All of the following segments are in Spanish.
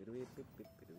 Pero, pero, pero,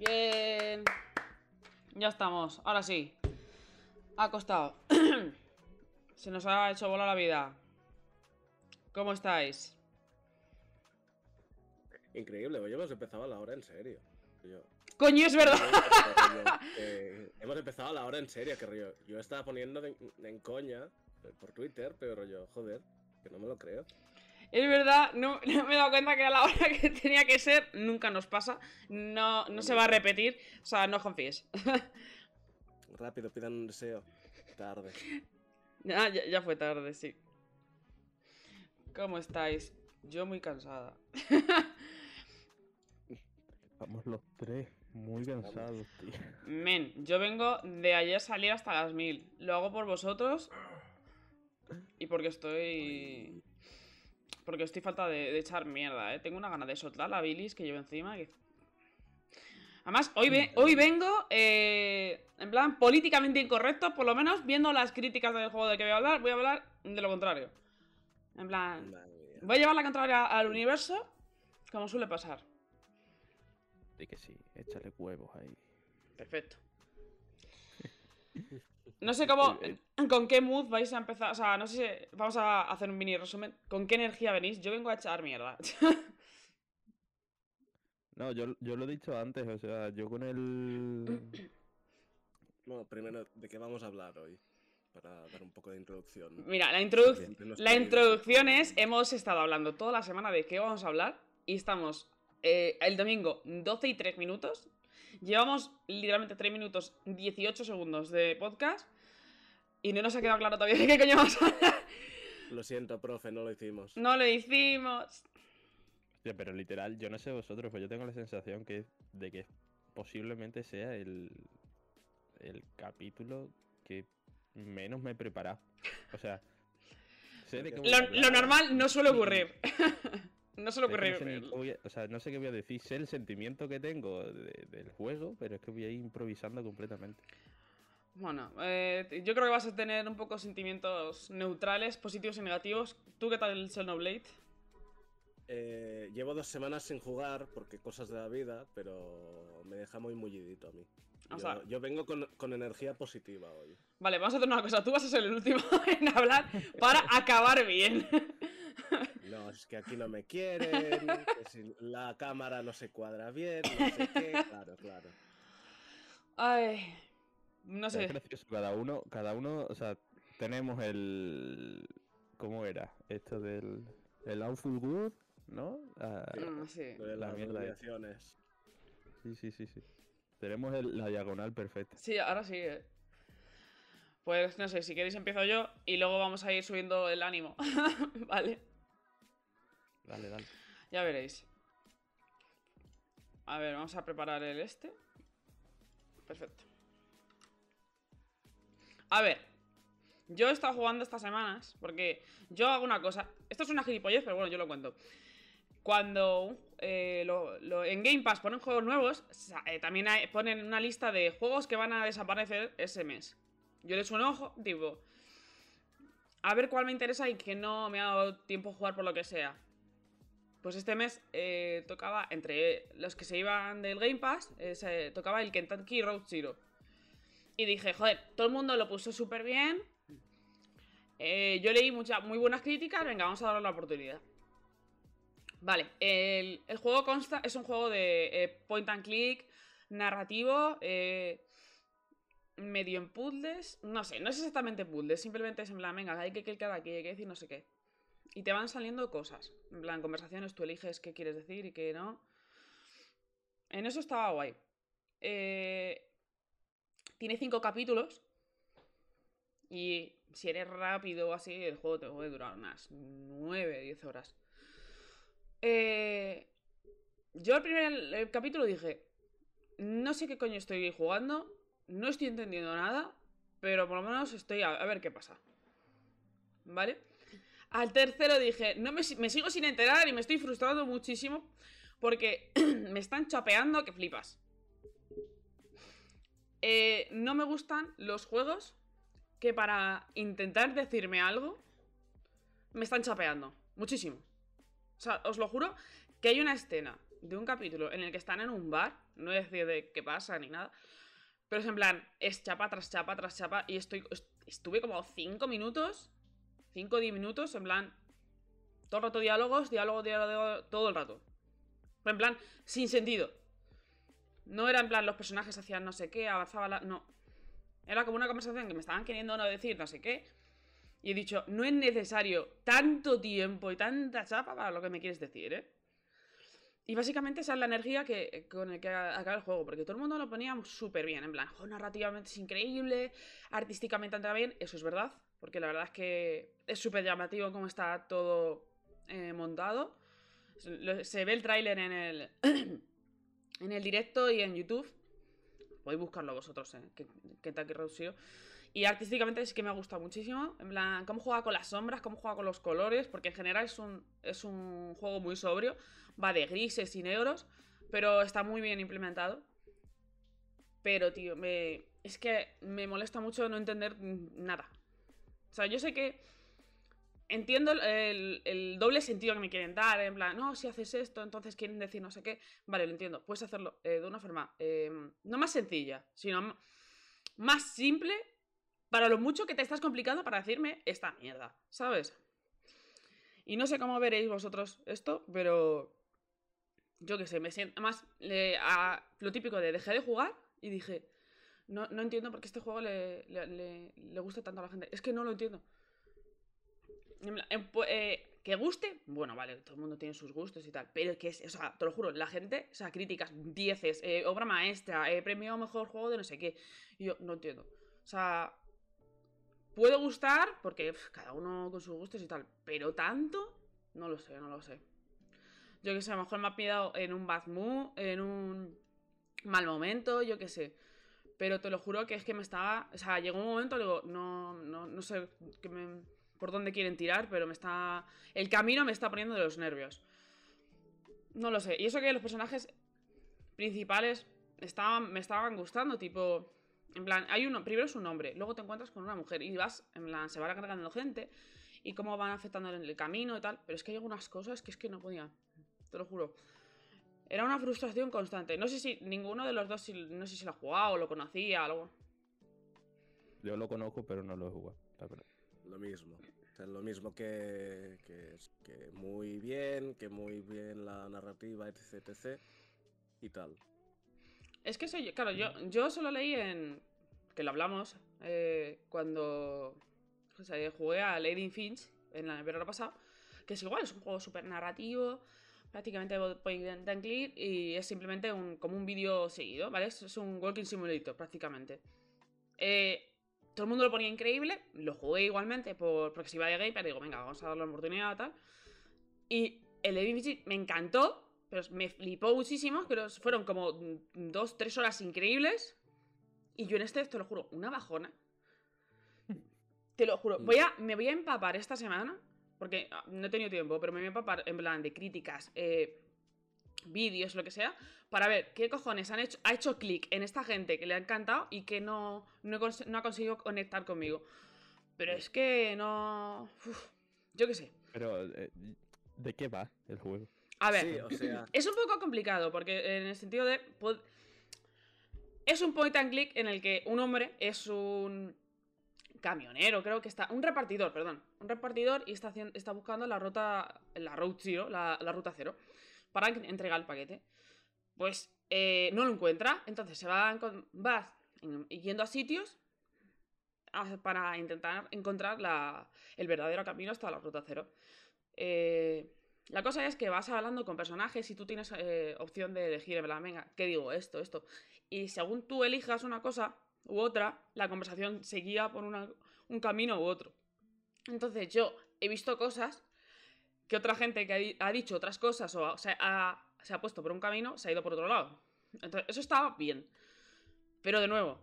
Bien. Ya estamos. Ahora sí. Ha costado. Se nos ha hecho bola la vida. ¿Cómo estáis? Increíble, hoy hemos empezado a la hora en serio. Yo- Coño, es verdad. Eh, hemos empezado a la hora en serio, que rollo. Yo estaba poniendo de- en coña eh, por Twitter, pero rollo, joder, que no me lo creo. Es verdad, no, no me he dado cuenta que a la hora que tenía que ser nunca nos pasa. No, no se va a repetir. O sea, no os confíes. Rápido, pidan un deseo. Tarde. Ah, ya, ya fue tarde, sí. ¿Cómo estáis? Yo muy cansada. Estamos los tres muy cansados, tío. Men, yo vengo de ayer salir hasta las mil. Lo hago por vosotros y porque estoy. Porque estoy falta de, de echar mierda, ¿eh? Tengo una gana de soltar la bilis que llevo encima. que- Además, hoy, ve- hoy vengo, eh, en plan, políticamente incorrecto, por lo menos viendo las críticas del juego del que voy a hablar, voy a hablar de lo contrario. En plan, voy a llevar la contraria al universo, como suele pasar. De que sí, échale huevos ahí. Perfecto. No sé cómo, con qué mood vais a empezar, o sea, no sé si vamos a hacer un mini resumen. ¿Con qué energía venís? Yo vengo a echar mierda. No, yo, yo lo he dicho antes, o sea, yo con el... Bueno, primero, ¿de qué vamos a hablar hoy? Para dar un poco de introducción. Mira, la, nos la introducción es, hemos estado hablando toda la semana de qué vamos a hablar y estamos eh, el domingo 12 y 3 minutos. Llevamos literalmente 3 minutos 18 segundos de podcast y no nos ha quedado claro todavía de qué coño vamos a hablar. Lo siento, profe, no lo hicimos. No lo hicimos. Hostia, pero literal, yo no sé vosotros, pero yo tengo la sensación que de que posiblemente sea el, el capítulo que menos me he preparado. O sea, sé de lo normal no suele ocurrir. no suele sé que no sé ni qué voy a- o sea, no sé qué voy a decir, sé el sentimiento que tengo de- del juego, pero es que voy a ir improvisando completamente. Bueno, eh, yo creo que vas a tener un poco sentimientos neutrales, positivos y negativos. ¿Tú qué tal el Xenoblade? Eh, llevo dos semanas sin jugar porque cosas de la vida, pero me deja muy mullidito a mí. O Yo, sea- yo vengo con, con energía positiva hoy. Vale, vamos a hacer una cosa. Tú vas a ser el último en hablar para acabar bien. No, es que aquí no me quieren, que si la cámara no se cuadra bien, no sé qué. Claro, claro. Ay, no es sé. cada uno, cada uno, o sea, tenemos el... ¿Cómo era? Esto del... El Awful Good, ¿no? Ah, Mm, sí. Lo de La las nominaciones. sí, sí, sí, sí. Tenemos el- la diagonal perfecta. Sí, ahora sí. eh. Pues no sé, si queréis empiezo yo y luego vamos a ir subiendo el ánimo. vale, Dale, dale. ya veréis. A ver, vamos a preparar el este. Perfecto. A ver, yo he estado jugando estas semanas porque yo hago una cosa. Esto es una gilipollez, pero bueno, yo lo cuento. cuando eh, en Game Pass ponen juegos nuevos, eh, también hay- ponen una lista de juegos que van a desaparecer ese mes. Yo les un ojo, tipo, a ver cuál me interesa y que no me ha dado tiempo jugar por lo que sea. Pues este mes eh, tocaba, entre los que se iban del Game Pass, se tocaba el Kentucky Road Zero. Y dije, joder, todo el mundo lo puso súper bien. Eh, yo leí muchas muy buenas críticas, venga, vamos a darle la oportunidad. Vale, el, el juego consta, es un juego de eh, point and click, narrativo, medio en puzzles, no sé, no es exactamente puzzles, simplemente es en plan, venga, hay que clicar aquí, hay que decir no sé qué. Y te van saliendo cosas, en plan, conversaciones, tú eliges qué quieres decir y qué no. En eso estaba guay. Eh, tiene cinco capítulos. Y si eres rápido o así, el juego te puede durar unas 9, 10 horas. Eh, yo al primer capítulo dije, no sé qué coño estoy jugando, no estoy entendiendo nada, pero por lo menos estoy a, a ver qué pasa. ¿Vale? Al tercero dije, no me, si- me sigo sin enterar y me estoy frustrando muchísimo porque me están chapeando que flipas. Eh, no me gustan los juegos que para intentar decirme algo me están chapeando. Muchísimo. O sea, os lo juro que hay una escena de un capítulo en el que están en un bar, no es de qué pasa ni nada, pero es en plan, es chapa tras chapa tras chapa y estoy, est- estuve como 5 minutos, 5 o 10 minutos, en plan, todo el rato diálogos, diálogo, diálogo, todo el rato. En plan, sin sentido. No era en plan los personajes hacían no sé qué, avanzaba la... No. Era como una conversación que me estaban queriendo no decir no sé qué. Y he dicho, no es necesario tanto tiempo y tanta chapa para lo que me quieres decir, ¿eh? Y básicamente esa es la energía que, con el que acaba el juego, porque todo el mundo lo ponía súper bien, en plan, "Jo, narrativamente es increíble, artísticamente anda bien, eso es verdad, porque la verdad es que es súper llamativo cómo está todo eh, montado. Se, ve el tráiler en el, en el directo y en YouTube. Podéis buscarlo vosotros, ¿eh? Kentucky Road Zero. Y artísticamente sí que me ha gustado muchísimo. En plan, cómo juega con las sombras, cómo juega con los colores, porque en general es un, es un juego muy sobrio. Va de grises y negros, pero está muy bien implementado. Pero, tío, es que me molesta mucho no entender nada. O sea, yo sé que entiendo el, doble sentido que me quieren dar. En plan, no, si haces esto, entonces quieren decir no sé qué. Vale, lo entiendo. Puedes hacerlo eh, de una forma eh, no más sencilla, sino más simple para lo mucho que te estás complicando para decirme esta mierda, ¿sabes? Y no sé cómo veréis vosotros esto, pero yo qué sé, me siento más a lo típico de dejé de jugar y dije, no, no entiendo por qué este juego le, le, le- gusta tanto a la gente. Es que no lo entiendo. Eh, que guste, bueno, vale, todo el mundo tiene sus gustos y tal, pero que es, o sea, te lo juro, la gente, o sea, críticas, dieces, eh, obra maestra, eh, premio mejor juego de no sé qué. Yo no entiendo. O sea, puede gustar porque cada uno con sus gustos y tal, pero tanto, no lo sé, no lo sé. Yo que sé, a lo mejor me ha pillado en un mood, en un mal momento, yo qué sé. Pero te lo juro que es que me estaba. O sea, llegó un momento, digo, no, no, no sé por dónde quieren tirar, pero me está. El camino me está poniendo de los nervios. No lo sé. Y eso que los personajes principales estaban, me estaban gustando, tipo. En plan, hay uno, primero es un hombre, luego te encuentras con una mujer y vas, en plan, se va cargando gente y cómo van afectando en el camino y tal. Pero es que hay algunas cosas que es que no podía. Te lo juro. Era una frustración constante. No sé si ninguno de los dos, no sé si lo ha jugado o lo conocía, algo. Yo lo conozco, pero no lo he jugado. la. Lo mismo. O sea, lo mismo que, que, muy bien, que muy bien la narrativa, etc, etc. Y tal. Es que soy, claro, yo, yo solo leí en. que lo hablamos eh, cuando o sea, jugué a Lady Finch en el verano pasado. Que es igual, es un juego súper narrativo, prácticamente point and click, y es simplemente un, como un vídeo seguido, ¿vale? Es, es un walking simulator prácticamente. Eh, todo el mundo lo ponía increíble, lo jugué igualmente por, porque si iba de gay, pero digo, venga, vamos a darle una oportunidad tal. Y el Finch me encantó, pero me flipó muchísimo, pero fueron como mm, dos, tres horas increíbles. Y yo en este, te lo juro, una bajona. Te lo juro, voy a, me voy a empapar esta semana porque ah, no he tenido tiempo, pero me voy a empapar en plan de críticas, eh, vídeos, lo que sea, para ver qué cojones han hecho, ha hecho clic en esta gente que le ha encantado y que no, no, he cons- no ha conseguido conectar conmigo. Pero es que no... uf, yo qué sé. Pero, eh, ¿de qué va el juego? A ver, Sí, o sea, es un poco complicado porque en el sentido de... Es un point and click en el que un hombre es un camionero, creo que está... Un repartidor, perdón. Un repartidor y está, está buscando la ruta... La zero, la, ruta cero, para en- entregar el paquete. Pues eh, no lo encuentra, entonces se va, va en- yendo a sitios para intentar encontrar la- el verdadero camino hasta la ruta cero. Eh, la cosa es que vas hablando con personajes y tú tienes eh, opción de elegir, en plan, venga, ¿qué digo? Esto, esto. Y según tú elijas una cosa u otra, la conversación se guía por un camino u otro. Entonces yo he visto cosas que otra gente que ha, di- ha dicho otras cosas o, se, ha, se ha puesto por un camino se ha ido por otro lado. Entonces eso estaba bien. Pero de nuevo,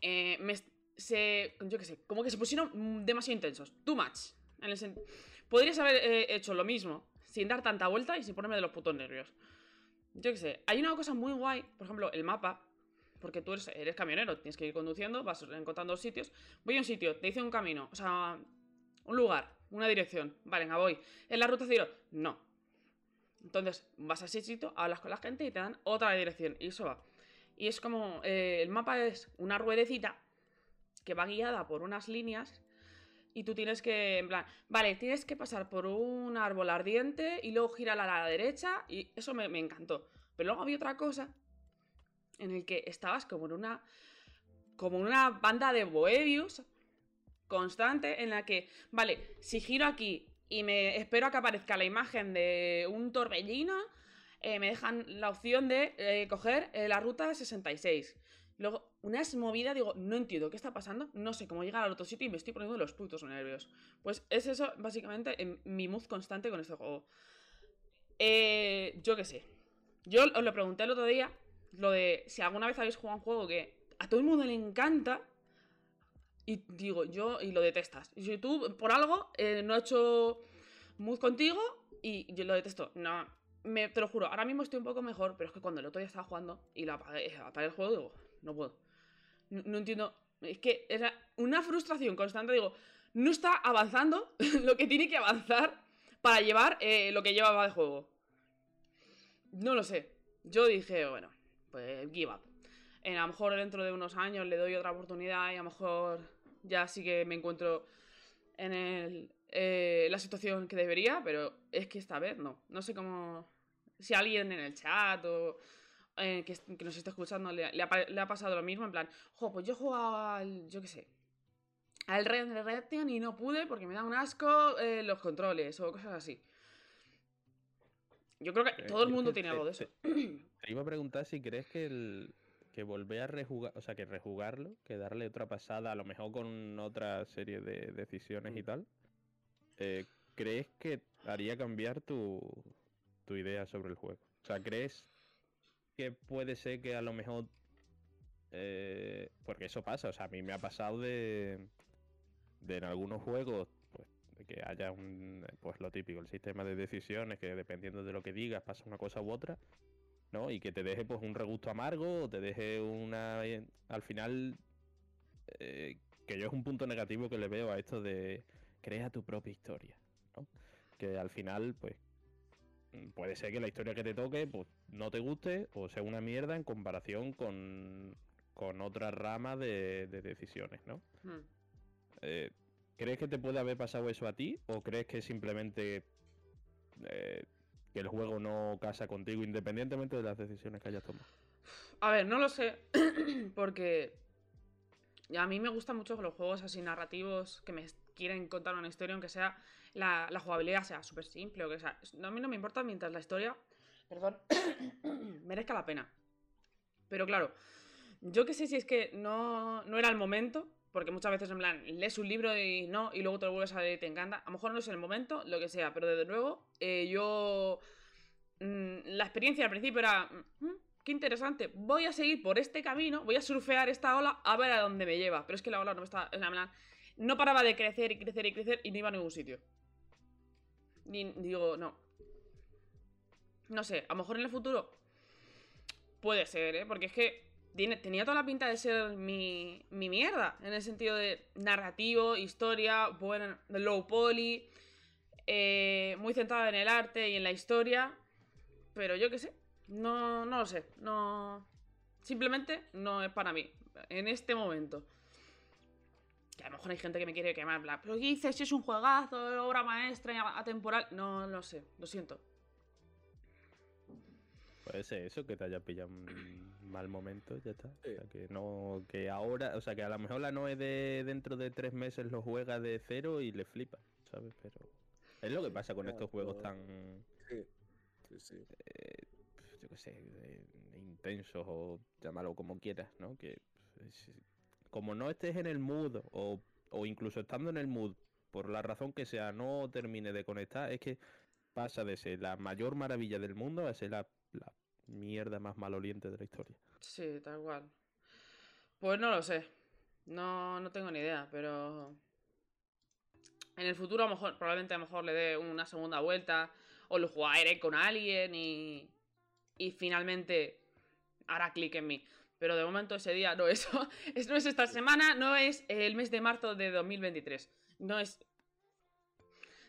eh, me, se, yo qué sé, como que se pusieron demasiado intensos. Too much. En el Podrías haber eh, hecho lo mismo, sin dar tanta vuelta y sin ponerme de los putos nervios. Yo qué sé, hay una cosa muy guay, por ejemplo, el mapa, porque tú eres, camionero, tienes que ir conduciendo, vas encontrando sitios. Voy a un sitio, te dice un camino, o sea, un lugar, una dirección. Vale, venga, voy. ¿En la ruta cero? No. Entonces, vas a ese sitio, hablas con la gente y te dan otra dirección. Y eso va. Y es como, eh, el mapa es una ruedecita que va guiada por unas líneas y tú tienes que, en plan, vale, tienes que pasar por un árbol ardiente y luego girar a la derecha y eso me, me encantó. Pero luego había otra cosa en el que estabas como en una, como en una banda de bohemios constante en la que, vale, si giro aquí y me espero a que aparezca la imagen de un torbellino, eh, me dejan la opción de eh, coger eh, la ruta 66. Luego, unas movidas, digo, no entiendo qué está pasando, no sé cómo llegar al otro sitio y me estoy poniendo los putos nervios. Pues es eso, básicamente, en mi mood constante con este juego. Eh, yo qué sé. Yo os lo pregunté el otro día, lo de si alguna vez habéis jugado un juego que a todo el mundo le encanta y digo, yo, y lo detestas. Y tú, por algo, eh, no he hecho mood contigo y yo lo detesto. No, me, te lo juro, ahora mismo estoy un poco mejor, pero es que cuando el otro día estaba jugando y lo apagué, el juego, digo, no puedo. No, no entiendo. Es que era una frustración constante, digo, no está avanzando lo que tiene que avanzar para llevar eh, lo que llevaba de juego. No lo sé. Yo dije, bueno, pues give up. Eh, a lo mejor dentro de unos años le doy otra oportunidad y a lo mejor ya sí que me encuentro en el, eh, la situación que debería, pero es que esta vez no. No sé cómo... Si alguien en el chat o eh, que, que nos esté escuchando le, le ha, pa- le ha pasado lo mismo, en plan, jo, pues yo he jugado al, yo qué sé, al Red Dead Redemption y no pude porque me da un asco eh, los controles o cosas así. Yo creo que todo el mundo tiene algo de eso. Te iba a preguntar si crees que el que volver a rejugar, o sea, que rejugarlo, que darle otra pasada, a lo mejor con otra serie de decisiones y Mm. tal, eh, ¿crees que haría cambiar tu, tu idea sobre el juego? O sea, ¿crees que puede ser que a lo mejor... eh, porque eso pasa, o sea, a mí me ha pasado de, de en algunos juegos, pues, de que haya un, pues lo típico, el sistema de decisiones, que dependiendo de lo que digas pasa una cosa u otra, ¿no? Y que te deje pues un regusto amargo o te deje una... eh, Al final, eh, que yo es un punto negativo que le veo a esto de crea tu propia historia, ¿no? Que al final, pues, mm, puede ser que la historia que te toque, pues, no te guste o sea una mierda en comparación con, con otra rama de, de decisiones, ¿no? Hmm. Eh, ¿Crees que te puede haber pasado eso a ti? ¿O crees que simplemente eh, que el juego no casa contigo independientemente de las decisiones que hayas tomado? A ver, no lo sé, porque a mí me gustan mucho los juegos así narrativos que me quieren contar una historia, aunque sea la, la jugabilidad sea súper simple o que sea. A mí no me importa mientras la historia, perdón, merezca la pena. Pero claro, yo que sé si es que no, no era el momento, porque muchas veces en plan lees un libro y no, y luego te lo vuelves a leer y te encanta. A lo mejor no es el momento, lo que sea, pero desde luego eh, yo. mm, la experiencia al principio era. mm, qué interesante, voy a seguir por este camino, voy a surfear esta ola a ver a dónde me lleva. Pero es que la ola no me está. En plan, no paraba de crecer y crecer y crecer y no iba a ningún sitio. Ni digo, no. No sé, a lo mejor en el futuro puede ser, ¿eh? Porque es que tenía toda la pinta de ser mi, mi mierda, en el sentido de narrativo, historia, buen low poly, eh, muy centrado en el arte y en la historia, pero yo qué sé, no, no lo sé, no... Simplemente no es para mí, en este momento. Que a lo mejor hay gente que me quiere quemar, bla, pero ¿qué dices? Es un juegazo, obra maestra, atemporal. No, no sé, lo siento. Puede ser eso, que te haya pillado un mal momento, ya está. Sí. O sea, que no, que ahora, o sea, que a lo mejor la Noe de dentro de tres meses lo juega de cero y le flipa, ¿sabes? Pero es lo que pasa con estos juegos tan, Sí, sí, sí. eh, yo qué sé, de- de intensos o llámalo como quieras, ¿no? Que como no estés en el mood o, o incluso estando en el mood, por la razón que sea, no termine de conectar, es que pasa de ser la mayor maravilla del mundo a ser la, la mierda más maloliente de la historia. Sí, tal cual. Pues no lo sé. No, no tengo ni idea, pero. En el futuro, a lo mejor, probablemente a lo mejor le dé una segunda vuelta. O lo jugaré con alguien y. Y finalmente hará clic en mí. Pero de momento ese día no es. es- no es esta semana, no es el mes de marzo de 2023. No es.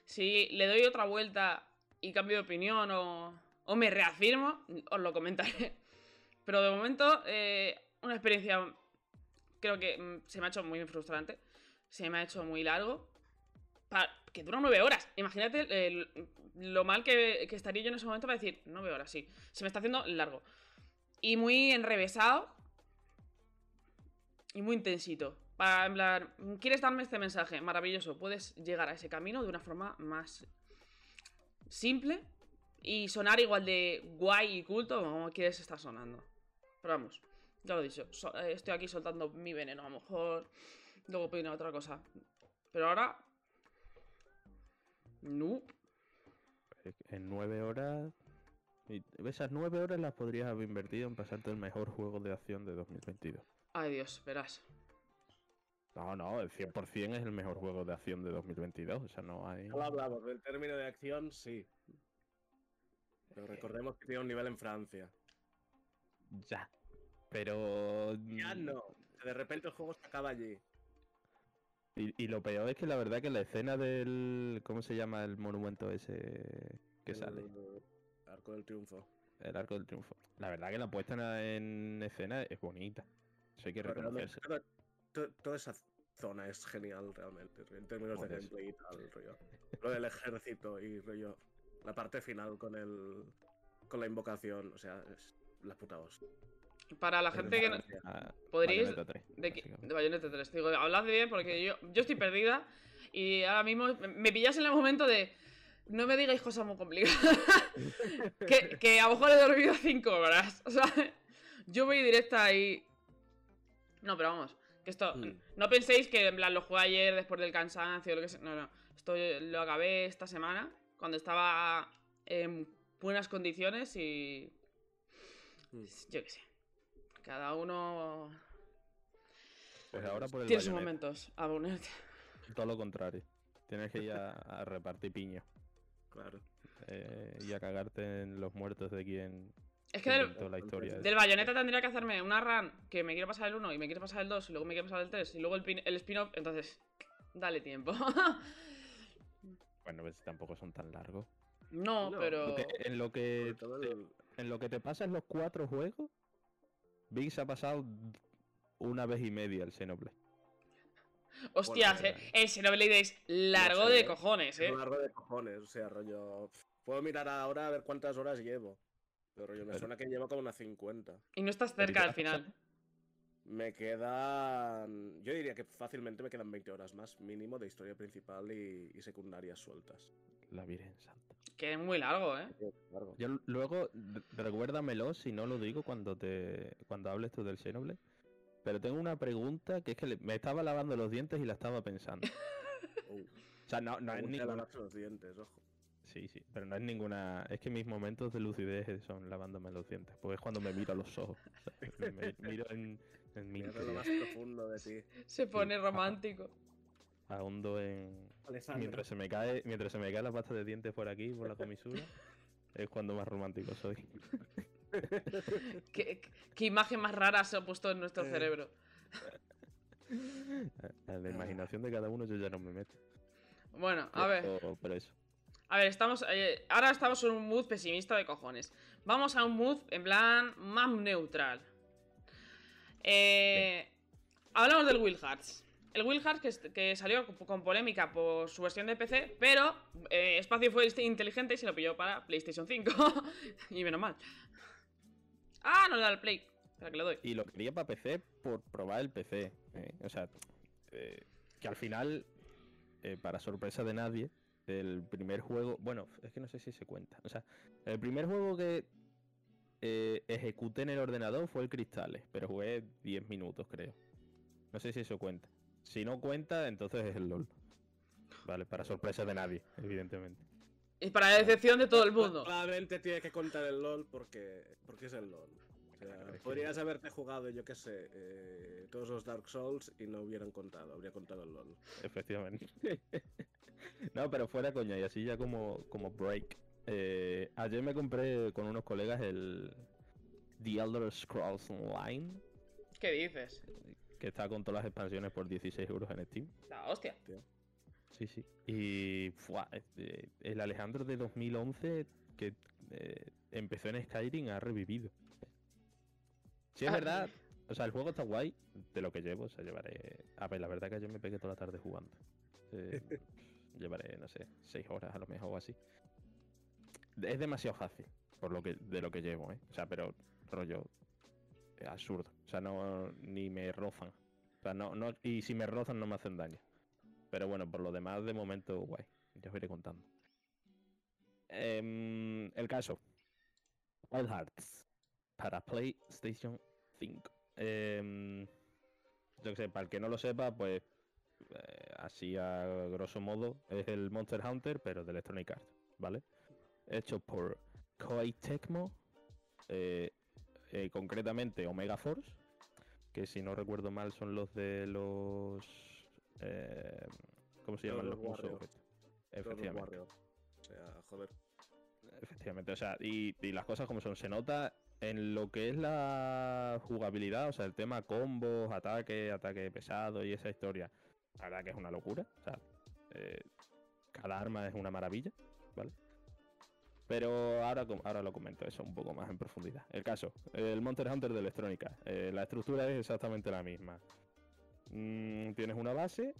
Si le doy otra vuelta y cambio de opinión o, o me reafirmo, os lo comentaré. Pero de momento, eh, una experiencia creo que mm, se me ha hecho muy frustrante. Se me ha hecho muy largo. Que dura nueve horas. Imagínate lo mal que, que estaría yo en ese momento para decir, nueve horas, sí. Se me está haciendo largo. Y muy enrevesado. Y muy intensito. Para, plan, ¿quieres darme este mensaje? Maravilloso. Puedes llegar a ese camino de una forma más simple y sonar igual de guay y culto como quieres estar sonando. Pero vamos, ya lo he dicho, so- eh, estoy aquí soltando mi veneno, a lo mejor luego opino otra cosa. Pero ahora... No. En nueve horas. y esas nueve horas las podrías haber invertido en pasarte el mejor juego de acción de 2022. Ay Dios, verás. No, no, el 100% es el mejor juego de acción de 2022. O sea, no hay. Hablamos, del término de acción, sí. Pero recordemos que tiene un nivel en Francia. Ya. Pero. Ya mm, no. De repente el juego se acaba allí. Y, y lo peor es que la verdad que la escena del. ¿Cómo se llama el monumento ese que sale? El Arco del Triunfo. El arco del triunfo. La verdad que la puesta en, en escena es bonita. Eso hay que reconocerse. toda, to- toda esa zona es genial realmente, en términos de gameplay y tal, rollo. Lo del ejército y rollo. La parte final con el. con la invocación, o sea, es la puta hostia. Para la gente que no... Ah, ¿Podríais...? Bayonetta 3, De, de Bayonetta 3. Digo, hablad bien porque yo, yo estoy perdida y ahora mismo me- pillas en el momento de... No me digáis cosas muy complicadas. que, que a lo mejor he dormido 5 horas. O sea, yo voy directa y... No, pero vamos. Que esto... Mm. No penséis que en plan lo jugué ayer después del cansancio o lo que sea. No, no. Esto lo acabé esta semana cuando estaba en buenas condiciones y... Mm. Yo qué sé. Cada uno Pues ahora por el tiene sus Bayonetta, momentos. A ponerte. Todo lo contrario. Tienes que ir a, a repartir piña. Claro. eh, y a cagarte en los muertos de quien Es que del, inventó la historia. del bayoneta tendría que hacerme una run que me quiero pasar el 1 y me quiero pasar el 2 y luego me quiero pasar el 3 y luego el, pin- el spin-off. Entonces, dale tiempo. Bueno, pues tampoco son tan largos. no, No, pero. Lo que- en, lo que te, el- en lo que te pasas los cuatro juegos, Big se ha pasado una vez y media el Xenoblade. Hostias, Bueno, eh, el Xenoblade es largo sé, de ¿eh? cojones, Es eh. largo de cojones, o sea, rollo. Puedo mirar ahora a ver cuántas horas llevo. Pero rollo, me Pero- suena que llevo como unas 50. Y no estás cerca al final. Me quedan. Yo diría que fácilmente me quedan 20 horas más mínimo de historia principal y, y secundarias sueltas. La Virgen Santa. Que es muy largo, eh. Largo. Yo l- luego, recuérdamelo si no lo digo cuando te cuando hables tú del Xenoblade. Pero tengo una pregunta que es que le- me estaba lavando los dientes y la estaba pensando. Uh, O sea, no, no es ninguna... los dientes, ojo. Sí, sí, pero no es ninguna... Es que mis momentos de lucidez son lavándome los dientes. Porque es cuando me miro a los ojos. me miro en, en mi Mira lo interior. más profundo de ti. Se pone romántico. ahondo en. Alessandro. Mientras se me cae, mientras se me cae la pasta de dientes por aquí, por la comisura, es cuando más romántico soy. ¿Qué, qué imagen más rara se ha puesto en nuestro Eh. cerebro? A la imaginación de cada uno yo ya no me meto. Bueno, a ver. Pero, pero eso. A ver, estamos. eh, ahora estamos en un mood pesimista de cojones. Vamos a un mood en plan más neutral. Eh, hablamos del Will Hearts. El Will Hearts que, salió con- polémica por su versión de PC, pero eh, Espacio fue inteligente y se lo pilló para PlayStation 5. y menos mal. Ah, no le da el Play. Espera que le doy. Y lo quería para PC por probar el PC. ¿eh? O sea, eh, que al final, para sorpresa de nadie, el primer juego. Bueno, es que no sé si se cuenta. O sea, el primer juego que eh, ejecuté en el ordenador fue el Cristales, pero jugué 10 minutos, creo. No sé si eso cuenta. Si no cuenta, entonces es el LOL. Vale, para sorpresa de nadie, evidentemente. Y para la decepción de todo el mundo. Claramente tiene que contar el LOL porque, porque es el LOL. O sea, podrías haberte jugado, yo qué sé, eh, todos los Dark Souls y no hubieran contado, habría contado el LOL. Efectivamente. no, pero fuera coña, y así ya como, como break. Eh, ayer me compré con unos colegas el The Elder Scrolls Online, ¿Qué dices? que está con todas las expansiones por 16 euros en Steam. La hostia. Sí, sí. Y fuá, este, el Alejandro de 2011 que eh, empezó en Skyrim ha revivido. Sí, es Ah, verdad. O sea, el juego está guay de lo que llevo. O sea, llevaré. A ver, la verdad que yo me pegué toda la tarde jugando. Eh, llevaré, no sé, 6 horas a lo mejor o así. Es demasiado fácil por lo que, de lo que llevo, ¿eh? O sea, pero rollo eh, absurdo. O sea, no ni me rozan. O sea, no, no, y si me rozan no me hacen daño. Pero bueno, por lo demás, de momento, guay. Ya os iré contando. Em, el caso. Wild Hearts. Para PlayStation 5. Em, yo que sé, para el que no lo sepa, pues eh, así a grosso modo es el Monster Hunter, pero de Electronic Arts, ¿vale? Hecho por Koei Tecmo, eh, eh, concretamente Omega Force, que si no recuerdo mal son los de los... eh, ¿Cómo se llaman Los los Efectivamente. O sea, joder. Efectivamente, o sea, y, y las cosas como son, se nota en lo que es la jugabilidad, o sea, el tema combos, ataque, ataque pesado y esa historia. La verdad que es una locura, o sea, eh, cada arma es una maravilla, ¿vale? Pero ahora, ahora lo comento eso un poco más en profundidad. El caso, el Monster Hunter de Electrónica, eh, la estructura es exactamente la misma. Mm, tienes una base,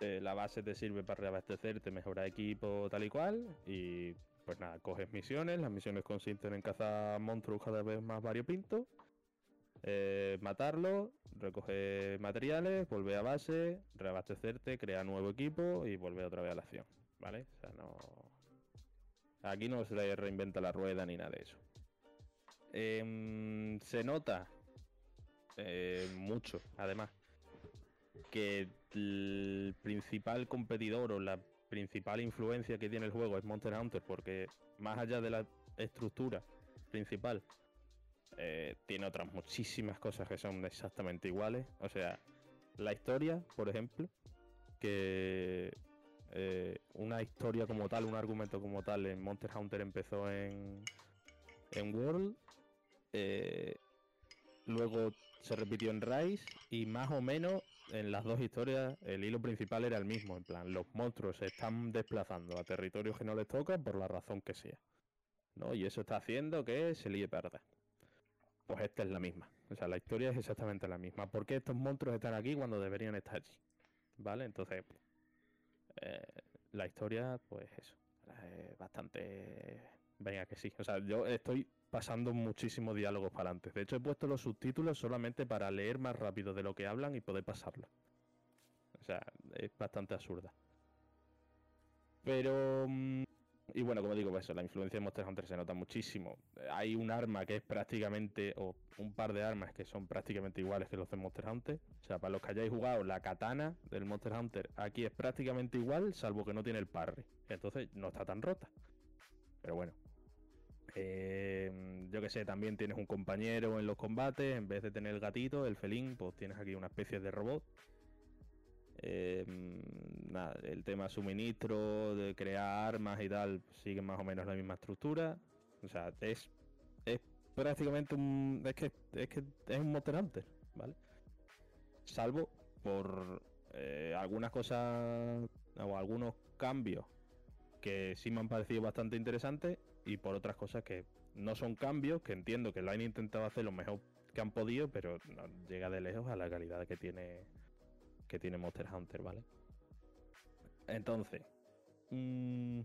eh, la base te sirve para reabastecerte, mejorar equipo, tal y cual, y pues nada, coges misiones, las misiones consisten en cazar monstruos cada vez más variopintos, eh, matarlos, recoger materiales, volver a base, reabastecerte, crear nuevo equipo y volver otra vez a la acción, ¿vale? O sea, no... Aquí no se reinventa la rueda ni nada de eso. Em, se nota eh, mucho, además, que el principal competidor o la principal influencia que tiene el juego es Monster Hunter, porque más allá de la estructura principal, eh, tiene otras muchísimas cosas que son exactamente iguales. O sea, la historia, por ejemplo, que eh, una historia como tal, un argumento como tal en Monster Hunter empezó en, en World, eh, luego se repitió en Rise y más o menos en las dos historias el hilo principal era el mismo, en plan, los monstruos se están desplazando a territorios que no les toca por la razón que sea. ¿no? Y eso está haciendo que se líe perder. Pues esta es la misma. O sea, la historia es exactamente la misma. ¿Por qué estos monstruos están aquí cuando deberían estar allí? ¿Vale? Entonces, eh, la historia, pues eso. Es bastante... Venga, que sí. O sea, yo estoy pasando muchísimos diálogos para adelante. De hecho, he puesto los subtítulos solamente para leer más rápido de lo que hablan y poder pasarlo. O sea, es bastante absurda. Pero... mm, y bueno, como digo, pues eso, la influencia de Monster Hunter se nota muchísimo. Hay un arma que es prácticamente, o un par de armas que son prácticamente iguales que los de Monster Hunter. O sea, para los que hayáis jugado, la katana del Monster Hunter aquí es prácticamente igual, salvo que no tiene el parry. Entonces no está tan rota. Pero bueno. Eh, yo que sé, también tienes un compañero en los combates. En vez de tener el gatito, el felín, pues tienes aquí una especie de robot. Eh, nada, el tema suministro, de crear armas y tal, sigue más o menos la misma estructura. O sea, es, es prácticamente un. Es que, es que es un Monster Hunter, ¿vale? Salvo por eh, algunas cosas o algunos cambios que sí me han parecido bastante interesantes y por otras cosas que no son cambios, que entiendo que lo han intentado hacer lo mejor que han podido, pero no llega de lejos a la calidad que tiene que tiene Monster Hunter, ¿vale? Entonces, mm,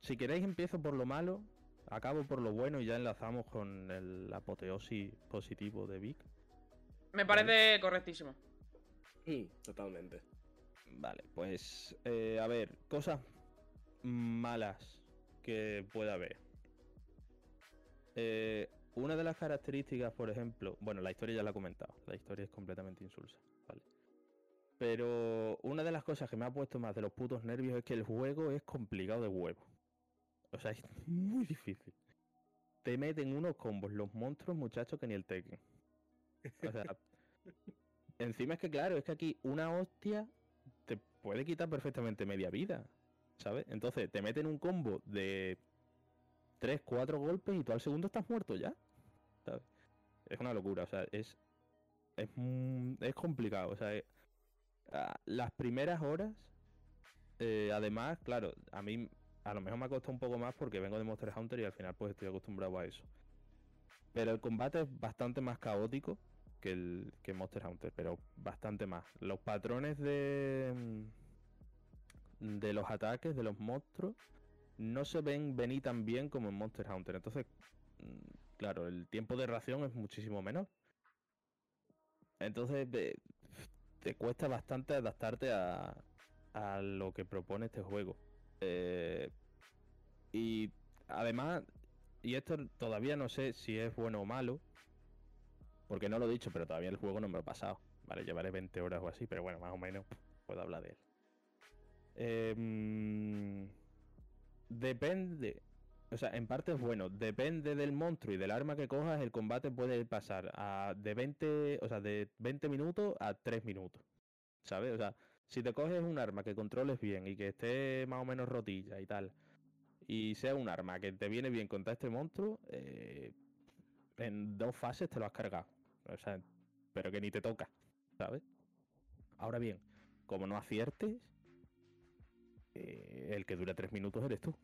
si queréis empiezo por lo malo, acabo por lo bueno y ya enlazamos con el apoteosis positivo de Vic. Me parece correctísimo. Mm, Totalmente. Vale, pues eh, a ver, cosas malas que pueda haber. Eh, una de las características, por ejemplo, bueno, la historia ya la he comentado, la historia es completamente insulsa. Pero una de las cosas que me ha puesto más de los putos nervios es que el juego es complicado de huevo. O sea, es muy difícil. Te meten unos combos los monstruos, muchachos, que ni el Tekken. O sea, encima es que claro, es que aquí una hostia te puede quitar perfectamente media vida, ¿sabes? Entonces te meten un combo de 3, 4 golpes y tú al segundo estás muerto ya, ¿sabes? Es una locura, o sea, es es, mm, es complicado, o sea, ah, las primeras horas, eh, además, claro, a mí a lo mejor me ha costado un poco más porque vengo de Monster Hunter y al final pues estoy acostumbrado a eso. Pero el combate es bastante más caótico que el que Monster Hunter, pero bastante más. Los patrones de mm, de los ataques de los monstruos no se ven venir tan bien como en Monster Hunter. Entonces, mm, claro, el tiempo de reacción es muchísimo menor. Entonces, te cuesta bastante adaptarte a, a lo que propone este juego. Eh, y además, y esto todavía no sé si es bueno o malo, porque no lo he dicho, pero todavía el juego no me lo he pasado. Vale, llevaré 20 horas o así, pero bueno, más o menos puedo hablar de él. Mm, depende, o sea, en parte es bueno, depende del monstruo y del arma que cojas, el combate puede pasar a de 20, o sea, de 20 minutos a 3 minutos. ¿Sabes? O sea, si te coges un arma que controles bien y que esté más o menos rotilla y tal, y sea un arma que te viene bien contra este monstruo, eh, en dos fases te lo has cargado. O sea, pero que ni te toca, ¿sabes? Ahora bien, como no aciertes, eh, el que dura tres minutos eres tú.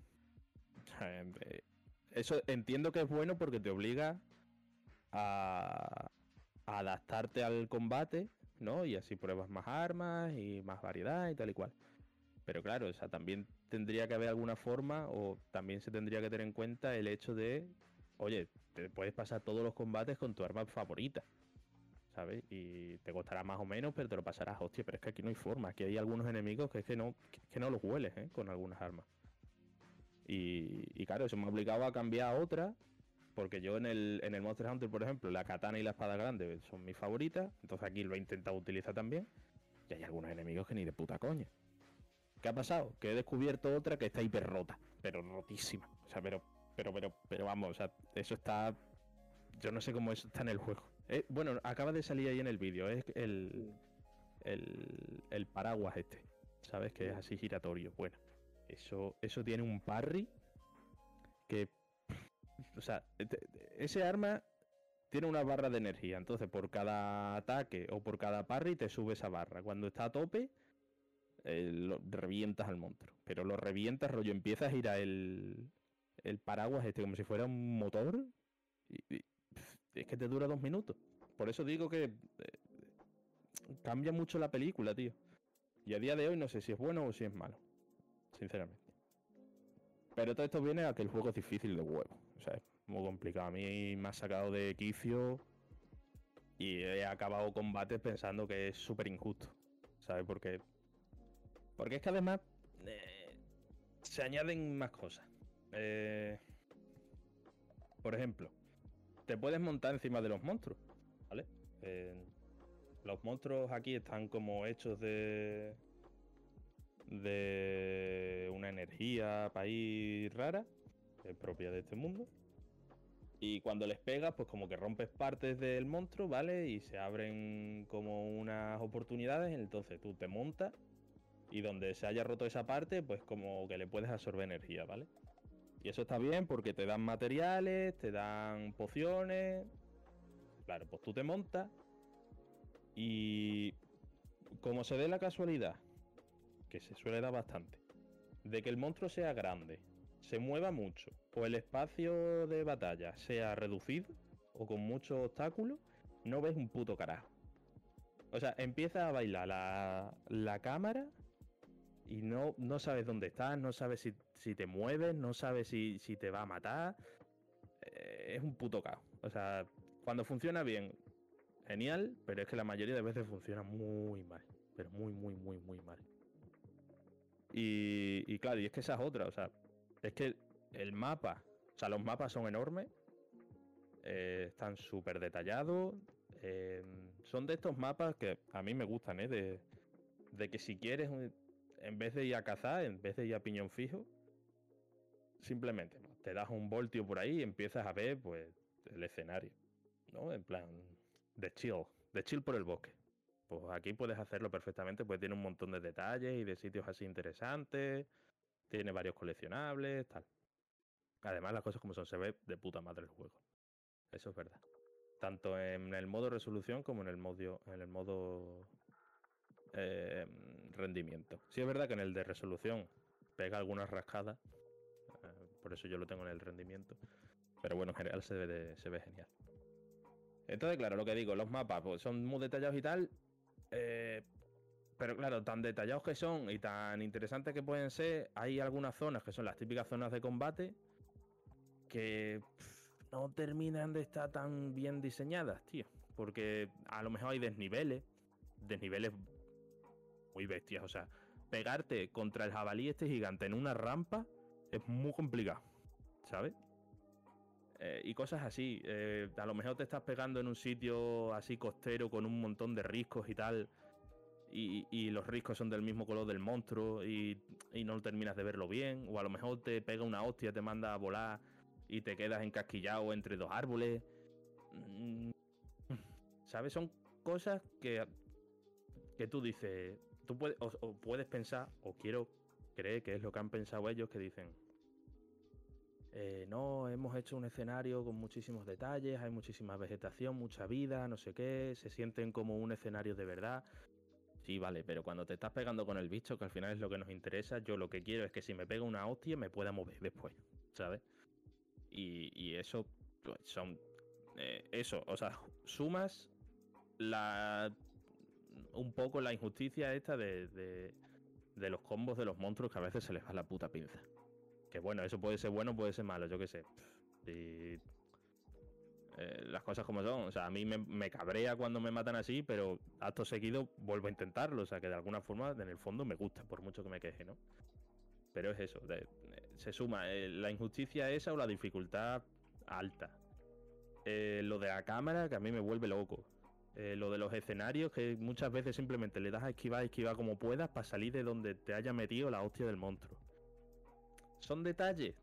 Eso entiendo que es bueno porque te obliga a, adaptarte al combate, ¿no? Y así pruebas más armas y más variedad y tal y cual. Pero claro, o sea, también tendría que haber alguna forma o también se tendría que tener en cuenta el hecho de, oye, te puedes pasar todos los combates con tu arma favorita, ¿sabes? Y te costará más o menos, pero te lo pasarás, hostia, pero es que aquí no hay forma, aquí hay algunos enemigos que es que no, que, que no los hueles, ¿eh? Con algunas armas. Y, y claro, eso me ha obligado a cambiar a otra, porque yo en el, en el Monster Hunter, por ejemplo, la katana y la espada grande son mis favoritas, entonces aquí lo he intentado utilizar también, y hay algunos enemigos que ni de puta coña. ¿Qué ha pasado? Que he descubierto otra que está hiper rota, pero rotísima. O sea, pero, pero, pero, pero vamos, o sea, eso está. Yo no sé cómo eso está en el juego. Eh, bueno, acaba de salir ahí en el vídeo, es el, el, el paraguas este, ¿sabes? Que es así giratorio. Bueno, eso, eso tiene un parry que. O sea, ese arma tiene una barra de energía. Entonces, por cada ataque o por cada parry te sube esa barra. Cuando está a tope, eh, lo revientas al monstruo. Pero lo revientas, rollo, empieza a girar el, el paraguas este como si fuera un motor. Es que te dura dos minutos. Por eso digo que eh, cambia mucho la película, tío. Y a día de hoy no sé si es bueno o si es malo. Sinceramente. Pero todo esto viene a que el juego es difícil de huevo. O sea, es muy complicado. A mí me ha sacado de quicio y he acabado combates pensando que es súper injusto. ¿Sabes? Porque porque es que además eh, se añaden más cosas. Eh, por ejemplo, te puedes montar encima de los monstruos, ¿vale? Eh, los monstruos aquí están como hechos de de una energía país rara, es propia de este mundo. Y cuando les pegas, pues como que rompes partes del monstruo, ¿vale? Y se abren como unas oportunidades. Entonces tú te montas Y donde se haya roto esa parte, pues como que le puedes absorber energía, ¿vale? Y eso está bien porque te dan materiales, te dan pociones. Claro, pues tú te montas. Y como se dé la casualidad, que se suele dar bastante, de que el monstruo sea grande, se mueva mucho, o el espacio de batalla sea reducido, o con muchos obstáculos, no ves un puto carajo. O sea, empieza a bailar la, la cámara y no, no sabes dónde estás, no sabes si, si te mueves, no sabes si, si te va a matar. Eh, es un puto caos. O sea, cuando funciona bien, genial, pero es que la mayoría de veces funciona muy mal. Pero muy, muy, muy, muy mal. Y, claro, y es que esa es otra. O sea, es que el mapa, o sea, los mapas son enormes, eh, están súper detallados. eh, son de estos mapas que a mí me gustan, ¿eh? De, de que si quieres, un- en vez de ir a cazar, en vez de ir a piñón fijo, simplemente ¿no? te das un voltio por ahí y empiezas a ver, pues, el escenario, ¿no? En plan, de chill, de chill por el bosque. Pues aquí puedes hacerlo perfectamente, pues tiene un montón de detalles y de sitios así interesantes, tiene varios coleccionables, tal. Además, las cosas como son, se ve de puta madre el juego. Eso es verdad. Tanto en el modo resolución como en el modo, en el modo eh, rendimiento. Sí es verdad que en el de resolución pega algunas rascadas, eh, por eso yo lo tengo en el rendimiento. Pero bueno, en general se ve, se ve genial. Entonces, claro, lo que digo, los mapas pues, son muy detallados y tal. Eh, pero claro, tan detallados que son y tan interesantes que pueden ser, hay algunas zonas que son las típicas zonas de combate que no terminan de estar tan bien diseñadas, tío. Porque a lo mejor hay desniveles, desniveles muy bestias. O sea, pegarte contra el jabalí este gigante en una rampa es muy complicado, ¿sabes? Eh, y cosas así. eh, a lo mejor te estás pegando en un sitio así costero con un montón de riscos y tal. Y, y los riscos son del mismo color del monstruo y, y no terminas de verlo bien. O a lo mejor te pega una hostia, te manda a volar y te quedas encasquillado entre dos árboles. Mm, ¿Sabes? Son cosas que, que tú dices, tú puedes, o, o puedes pensar, o quiero creer que es lo que han pensado ellos, que dicen, eh, no, hemos hecho un escenario con muchísimos detalles, hay muchísima vegetación, mucha vida, no sé qué, se sienten como un escenario de verdad. Sí, vale, pero cuando te estás pegando con el bicho, que al final es lo que nos interesa, yo lo que quiero es que si me pega una hostia me pueda mover después, ¿sabes? Y, y eso, pues, son... eh, eso, o sea, sumas la... un poco la injusticia esta de, de, de los combos de los monstruos que a veces se les va la puta pinza. Que bueno, eso puede ser bueno, puede ser malo, yo qué sé. Y, eh, las cosas como son. O sea, a mí me, me cabrea cuando me matan así, pero acto seguido vuelvo a intentarlo. O sea, que de alguna forma, en el fondo, me gusta, por mucho que me queje, ¿no? Pero es eso, eh, se suma eh, la injusticia esa o la dificultad alta. Lo de la cámara, que a mí me vuelve loco. Lo de los escenarios, que muchas veces simplemente le das a esquivar, esquivar como puedas para salir de donde te haya metido la hostia del monstruo. Son detalles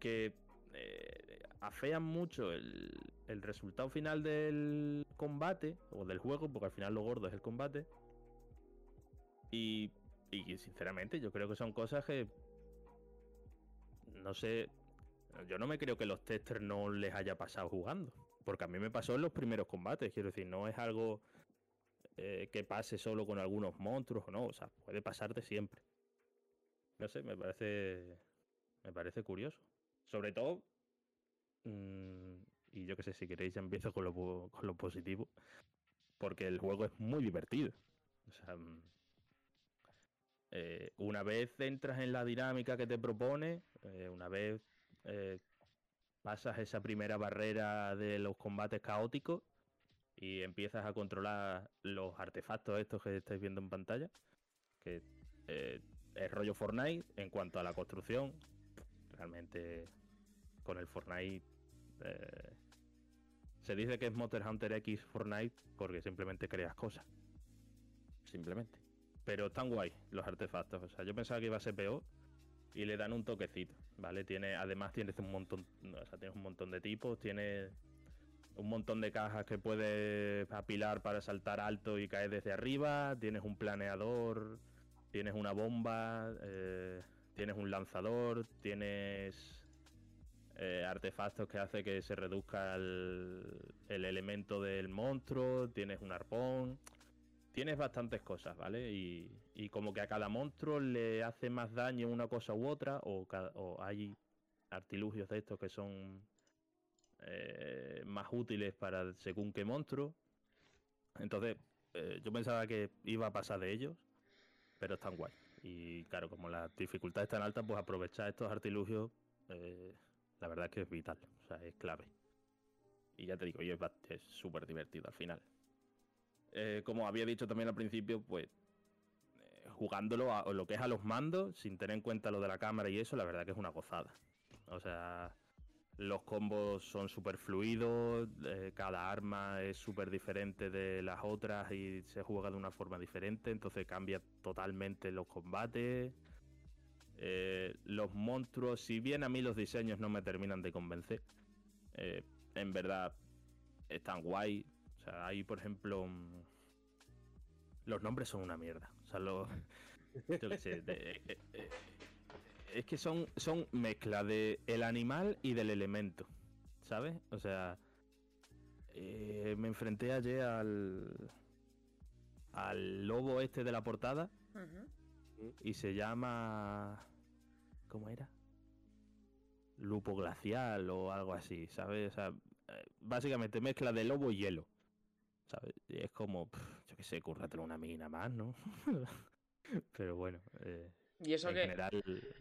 que eh, afean mucho el, el resultado final del combate, o del juego, porque al final lo gordo es el combate. Y, y sinceramente yo creo que son cosas que... No sé, yo no me creo que los testers no les haya pasado jugando. Porque a mí me pasó en los primeros combates, quiero decir, no es algo eh, que pase solo con algunos monstruos o no, o sea, puede pasarte siempre. No sé, me parece. Me parece curioso. Sobre todo. mm, y yo que sé, si queréis ya empiezo con lo, con lo positivo. Porque el juego es muy divertido. O sea. mm, eh, una vez entras en la dinámica que te propone, eh, una vez eh, pasas esa primera barrera de los combates caóticos y empiezas a controlar los artefactos estos que estáis viendo en pantalla, que es rollo Fortnite en cuanto a la construcción. Realmente con el Fortnite eh, se dice que es Monster Hunter X Fortnite porque simplemente creas cosas. Simplemente. Pero están guay los artefactos. O sea, yo pensaba que iba a ser peor y le dan un toquecito, ¿vale? Tiene, además tienes un montón, o sea, tienes un montón de tipos, tienes un montón de cajas que puedes apilar para saltar alto y caer desde arriba, tienes un planeador tienes una bomba, eh, tienes un lanzador, tienes eh, artefactos que hace que se reduzca el, el elemento del monstruo, tienes un arpón, tienes bastantes cosas, ¿vale? Y, y como que a cada monstruo le hace más daño una cosa u otra, o hay artilugios de estos que son eh, más útiles para según qué monstruo. Entonces, eh, yo pensaba que iba a pasar de ellos, pero están guay. Y claro, como la dificultad es tan alta, pues aprovechar estos artilugios, eh, la verdad es que es vital, o sea, es clave. Y ya te digo, y es súper divertido al final. Eh, como había dicho también al principio, pues eh, jugándolo a, lo que es a los mandos, sin tener en cuenta lo de la cámara y eso, la verdad que es una gozada. O sea, los combos son súper fluidos, eh, cada arma es súper diferente de las otras y se juega de una forma diferente, entonces cambia totalmente los combates. Eh, los monstruos, si bien a mí los diseños no me terminan de convencer, eh, en verdad están guay. O sea, hay, por ejemplo, mm, los nombres son una mierda. O sea, los, yo qué sé, es que son, son mezcla de el animal y del elemento, ¿sabes? O sea, eh, me enfrenté ayer al al lobo este de la portada y se llama ¿cómo era? Lupo glacial o algo así, ¿sabes? O sea, eh, básicamente mezcla de lobo y hielo. ¿Sabes? Y es como, yo qué sé, cúrratelo una mina más, ¿no? Pero bueno, eh, Y eso en que. general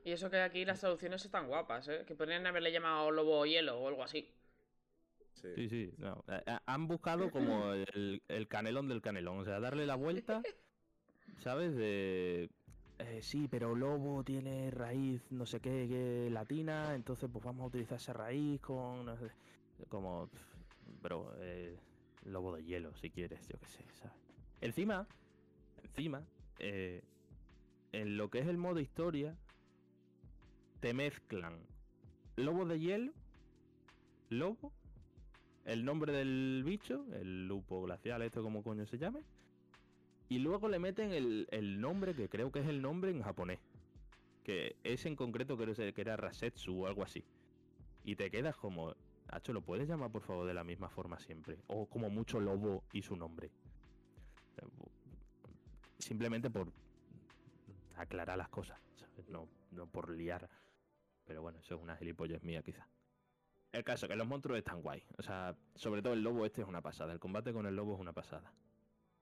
Y eso que aquí las traducciones están guapas, ¿eh? Que podrían haberle llamado lobo hielo o algo así. Sí. Sí, sí, no. eh, eh, Han buscado como el, el canelón del canelón, o sea, darle la vuelta, ¿sabes? De... eh, sí, pero lobo tiene raíz no sé qué, qué latina, entonces pues vamos a utilizar esa raíz con... no sé, como... Bro, eh, lobo de hielo, si quieres, yo qué sé, ¿sabes? Encima, encima, eh, en lo que es el modo historia, te mezclan lobo de hielo, lobo, el nombre del bicho, el lupo glacial, esto como coño se llame, y luego le meten el, el nombre, que creo que es el nombre en japonés, que ese en concreto creo que era Rasetsu o algo así, y te quedas como, Hacho, ¿lo puedes llamar por favor de la misma forma siempre? O como mucho lobo y su nombre. Simplemente por aclarar las cosas, ¿sabes? No, no por liar. Pero bueno, eso es una gilipollez mía quizá. El caso, que los monstruos están guay. O sea, sobre todo el lobo este es una pasada. El combate con el lobo es una pasada.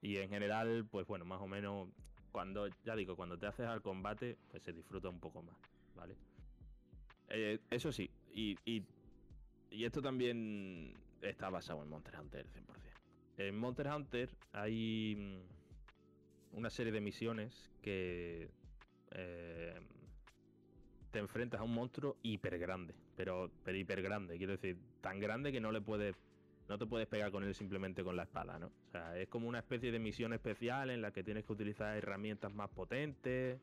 Y en general, pues bueno, más o menos, cuando, ya digo, cuando te haces al combate, pues se disfruta un poco más, ¿vale? Eh, eso sí, y, y, y esto también está basado en Monster Hunter 100%. En Monster Hunter hay mm, una serie de misiones que eh, te enfrentas a un monstruo hiper grande, pero, pero hiper grande, quiero decir, tan grande que no le puedes no te puedes pegar con él simplemente con la espada, ¿no? O sea, es como una especie de misión especial en la que tienes que utilizar herramientas más potentes,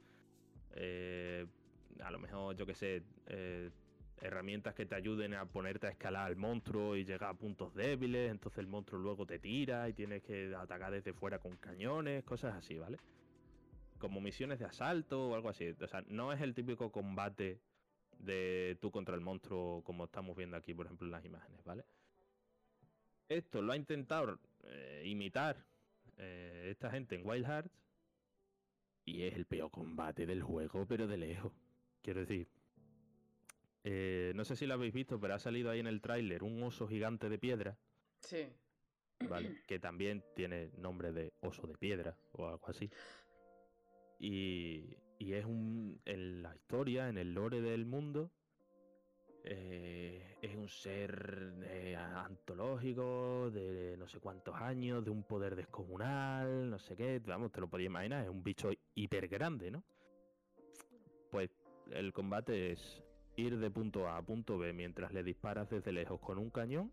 eh, a lo mejor, yo que sé, eh, herramientas que te ayuden a ponerte a escalar al monstruo y llegar a puntos débiles, entonces el monstruo luego te tira y tienes que atacar desde fuera con cañones, cosas así, ¿vale? Como misiones de asalto o algo así. O sea, no es el típico combate de tú contra el monstruo como estamos viendo aquí, por ejemplo, en las imágenes, ¿vale? Esto lo ha intentado eh, imitar eh, esta gente en Wild Hearts y es el peor combate del juego, pero de lejos. Quiero decir, eh, no sé si lo habéis visto, pero ha salido ahí en el tráiler un oso gigante de piedra, Sí. ¿vale? que también tiene nombre de oso de piedra o algo así. Y, y es un. En la historia, en el lore del mundo, eh, es un ser eh, antológico de no sé cuántos años, de un poder descomunal, no sé qué. Vamos, te lo podías imaginar, es un bicho hiper grande, ¿no? Pues el combate es ir de punto A a punto B mientras le disparas desde lejos con un cañón.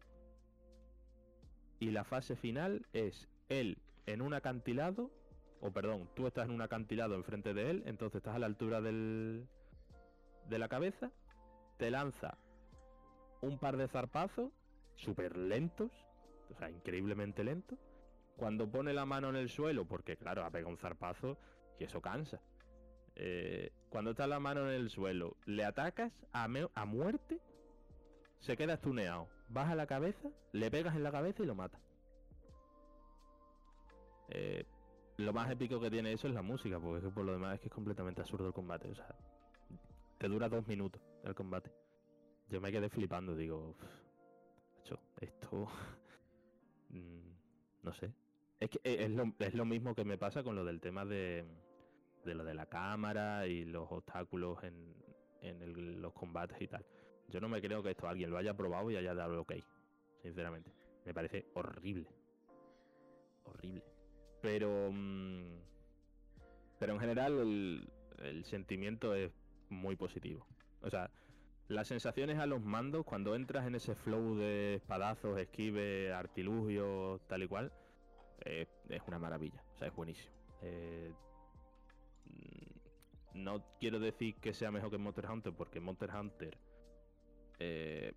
Y la fase final es él en un acantilado, o perdón, tú estás en un acantilado enfrente de él, entonces estás a la altura del, de la cabeza, te lanza un par de zarpazos, súper lentos, o sea, increíblemente lentos. Cuando pone la mano en el suelo, porque claro, ha pegado un zarpazo y eso cansa. eh, cuando está la mano en el suelo, le atacas a, a muerte, se queda estuneado. Baja la cabeza, le pegas en la cabeza y lo mata. Eh, lo más épico que tiene eso es la música, porque es que por lo demás es que es completamente absurdo el combate. O sea, te dura dos minutos el combate. Yo me quedé flipando, digo, "Uf, macho, esto. mm, no sé. Es que eh, es lo, es lo mismo que me pasa con lo del tema de, de lo de la cámara y los obstáculos en, en los combates y tal. Yo no me creo que esto alguien lo haya probado y haya dado ok, sinceramente. Me parece horrible. Horrible. Pero. mm, pero en general el, sentimiento es muy positivo. O sea, las sensaciones a los mandos cuando entras en ese flow de espadazos, esquive, artilugios, tal y cual, eh, es una maravilla. O sea, es buenísimo. Eh, mm, no quiero decir que sea mejor que Monster Hunter, porque Monster Hunter eh,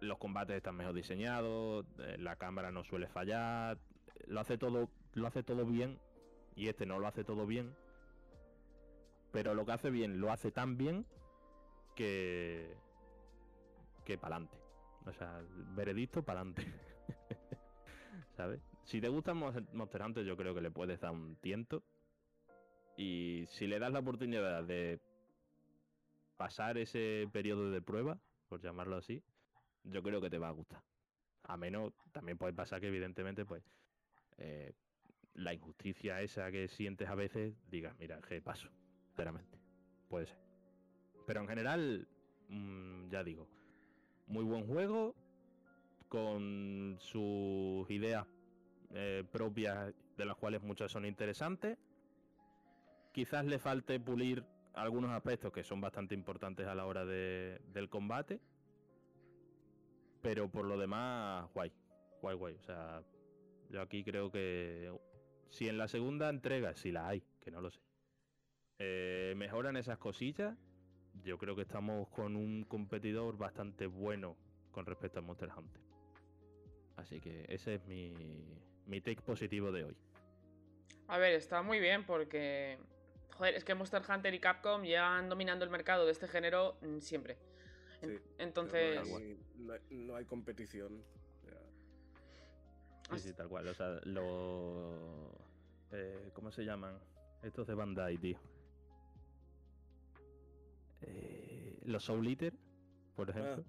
los combates están mejor diseñados, eh, la cámara no suele fallar, lo hace todo, lo hace todo bien, y este no lo hace todo bien. Pero lo que hace bien, lo hace tan bien que. que pa'lante. O sea, veredicto pa'lante. ¿Sabes? Si te gusta Mon- Monster yo creo que le puedes dar un tiento. Y si le das la oportunidad de pasar ese periodo de prueba, por llamarlo así, yo creo que te va a gustar. A menos, también puede pasar que evidentemente, pues, eh, la injusticia esa que sientes a veces, digas, mira, que paso, sinceramente. Puede ser. Pero en general, mm, ya digo, muy buen juego, con sus ideas eh, propias, de las cuales muchas son interesantes. Quizás le falte pulir algunos aspectos que son bastante importantes a la hora de- del combate. Pero por lo demás, guay. Guay, guay. O sea, yo aquí creo que si en la segunda entrega, si la hay, que no lo sé, eh, mejoran esas cosillas, yo creo que estamos con un competidor bastante bueno con respecto a Monster Hunter. Así que ese es mi, mi take positivo de hoy. A ver, está muy bien porque. Joder, es que Monster Hunter y Capcom llevan dominando el mercado de este género siempre. Sí, Entonces. Hay- no hay competición. Sí, sí, tal cual. O sea, los. eh, ¿Cómo se llaman? Estos de Bandai, tío. Eh, los Soul Eater, por ejemplo.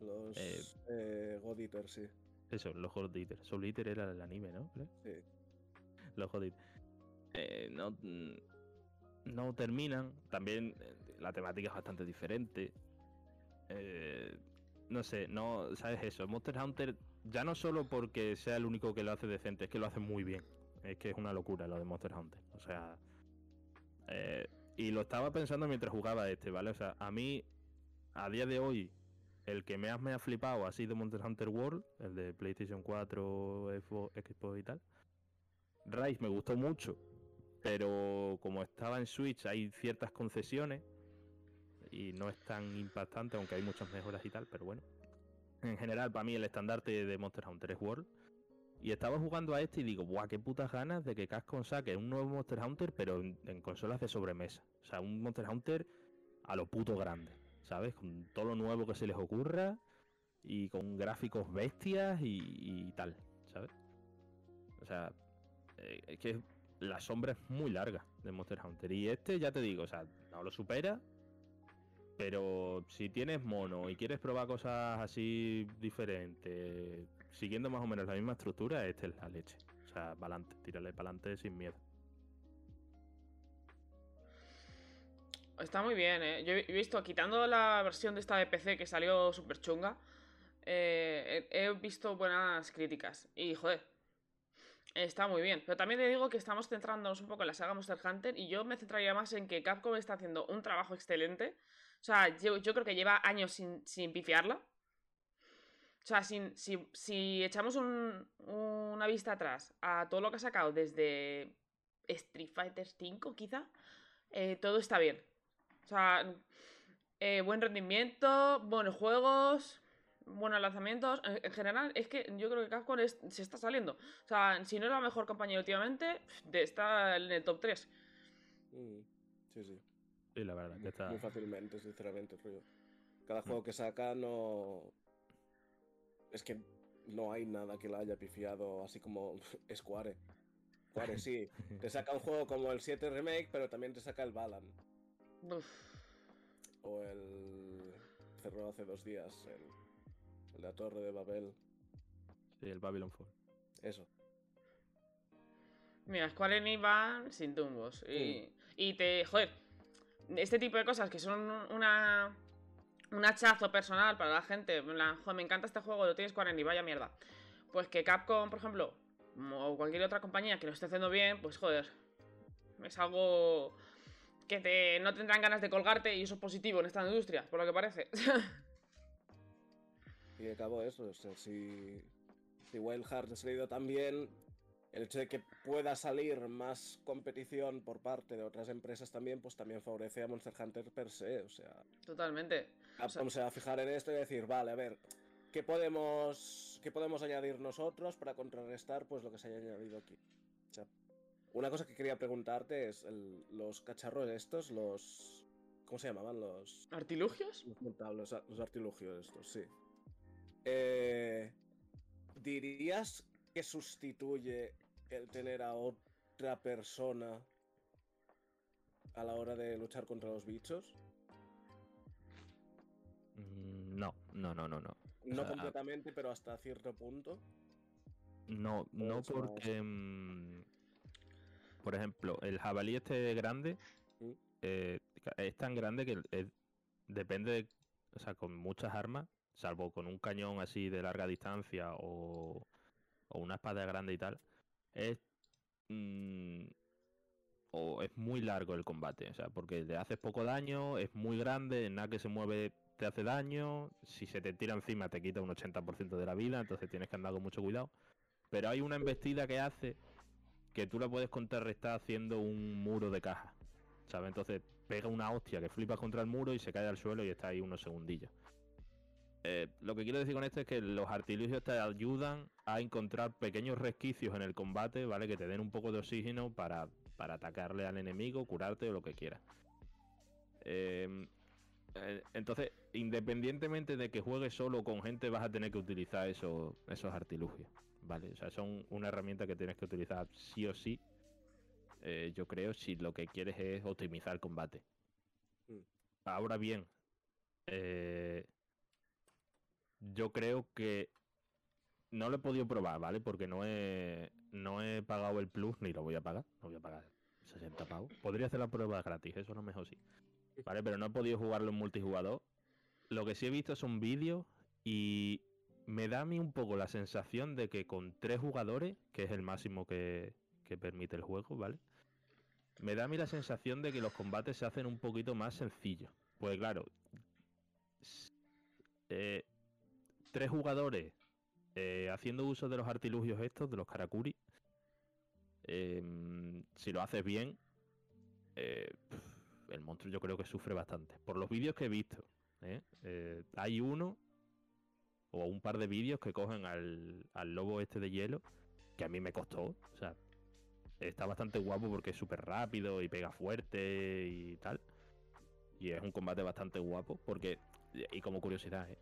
Los Eh, eh, God Eater, sí. Eso, los God Eater. Soul Eater era el anime, ¿no? Sí. Los God Eater. Eh, no, mm, no terminan. También eh, la temática es bastante diferente. Eh, no sé, no, ¿sabes eso? Monster Hunter, ya no solo porque sea el único que lo hace decente, es que lo hace muy bien. Es que es una locura lo de Monster Hunter. O sea. eh, y lo estaba pensando mientras jugaba este, ¿vale? O sea, a mí, a día de hoy, el que más me ha flipado ha sido Monster Hunter World, el de PlayStation 4, Xbox, y tal. Rise me gustó mucho, pero como estaba en Switch hay ciertas concesiones y no es tan impactante, aunque hay muchas mejoras y tal, pero bueno. En general, para mí el estandarte de Monster Hunter es World. Y estaba jugando a este y digo, buah, qué putas ganas de que Capcom saque un nuevo Monster Hunter, pero en, en consolas de sobremesa. O sea, un Monster Hunter a lo puto grande, ¿sabes? Con todo lo nuevo que se les ocurra y con gráficos bestias y, y tal, ¿sabes? O sea, eh, es que la sombra es muy larga de Monster Hunter. Y este, ya te digo, o sea, no lo supera. Pero si tienes mono y quieres probar cosas así diferentes, siguiendo más o menos la misma estructura, este es la leche. O sea, pa'lante, tírale pa'lante sin miedo. Está muy bien, ¿eh? Yo he visto, quitando la versión de esta de PC que salió súper chunga, eh, he visto buenas críticas. Y, joder, está muy bien. Pero también te digo que estamos centrándonos un poco en la saga Monster Hunter y yo me centraría más en que Capcom está haciendo un trabajo excelente. O sea, yo, yo creo que lleva años sin, sin pifiarla. O sea, sin- si, si echamos un- una vista atrás a todo lo que ha sacado desde Street Fighter V, quizá, eh, todo está bien. O sea, eh, buen rendimiento, buenos juegos, buenos lanzamientos. En, en general, es que yo creo que Capcom se está saliendo. O sea, si no es la mejor compañía últimamente, está en el top 3. Mm. Sí, sí. Sí, la verdad que está. Muy fácilmente, sinceramente, rollo. Cada juego que saca no. Es que no hay nada que la haya pifiado, así como Square. Square sí. Te saca un juego como el 7 Remake, pero también te saca el Balan. Uf. O el. Cerró hace dos días. El, el de la Torre de Babel. Sí, el Babylon Fall. Eso. Mira, Square Enix va sin tumbos. Y, y te. Joder, este tipo de cosas que son una. Un hachazo personal para la gente. en plan, Joder, me encanta este juego, lo tienes Square Enix, vaya mierda. Pues que Capcom, por ejemplo, o cualquier otra compañía que lo esté haciendo bien, pues joder. Es algo que te, no tendrán ganas de colgarte y eso es positivo en esta industria, por lo que parece. Y de cabo eso, o sea, si, si Wild Hearts ha salido tan bien, el hecho de que pueda salir más competición por parte de otras empresas también, pues también favorece a Monster Hunter per se. O sea, Totalmente. Capcom se va a fijar en esto y decir, vale, a ver, ¿qué podemos, qué podemos añadir nosotros para contrarrestar pues lo que se haya añadido aquí? O sea, una cosa que quería preguntarte es el- los cacharros estos, los... ¿Cómo se llamaban? Los... ¿Artilugios? Los montables, los, los artilugios estos, sí. Eh, ¿Dirías que sustituye el tener a otra persona a la hora de luchar contra los bichos? Mm, No, no, no, no, no. No completamente, pero hasta cierto punto. No, no porque. mm, por ejemplo, el jabalí este grande Mm. eh, es tan grande que depende de. O sea, con muchas armas, salvo con un cañón así de larga distancia o, o una espada grande y tal, es. mm, o es muy largo el combate, o sea, porque le haces poco daño, es muy grande, nada que se mueve te hace daño, si se te tira encima te quita un 80% de la vida, entonces tienes que andar con mucho cuidado. Pero hay una embestida que hace que tú la puedes contrarrestar haciendo un muro de caja. ¿Sabes? Entonces pega una hostia que flipas contra el muro y se cae al suelo y está ahí unos segundillos. Eh, lo que quiero decir con esto es que los artilugios te ayudan a encontrar pequeños resquicios en el combate, ¿vale? Que te den un poco de oxígeno para, para atacarle al enemigo, curarte o lo que quieras. Eh, eh, entonces, independientemente de que juegues solo con gente, vas a tener que utilizar esos, esos artilugios. ¿Vale? O sea, son una herramienta que tienes que utilizar sí o sí. eh, yo creo, si lo que quieres es optimizar el combate. Mm. Ahora bien, eh, yo creo que no lo he podido probar, ¿vale? Porque no he, no he pagado el plus ni lo voy a pagar. No voy a pagar 60 pavos. Podría hacer la prueba gratis, eso a lo mejor sí. ¿Vale? Pero no he podido jugarlo en multijugador. Lo que sí he visto son vídeos y me da a mí un poco la sensación de que con tres jugadores, que es el máximo que, que permite el juego, ¿vale? Me da a mí la sensación de que los combates se hacen un poquito más sencillos. Pues claro, eh, tres jugadores eh, haciendo uso de los artilugios estos, de los karakuri, em, si lo haces bien, eh, el monstruo yo creo que sufre bastante. Por los vídeos que he visto, ¿eh? Eh, hay uno o un par de vídeos que cogen al, al lobo este de hielo, que a mí me costó. O sea, está bastante guapo porque es súper rápido y pega fuerte y tal. Y es un combate bastante guapo porque, y como curiosidad, ¿eh?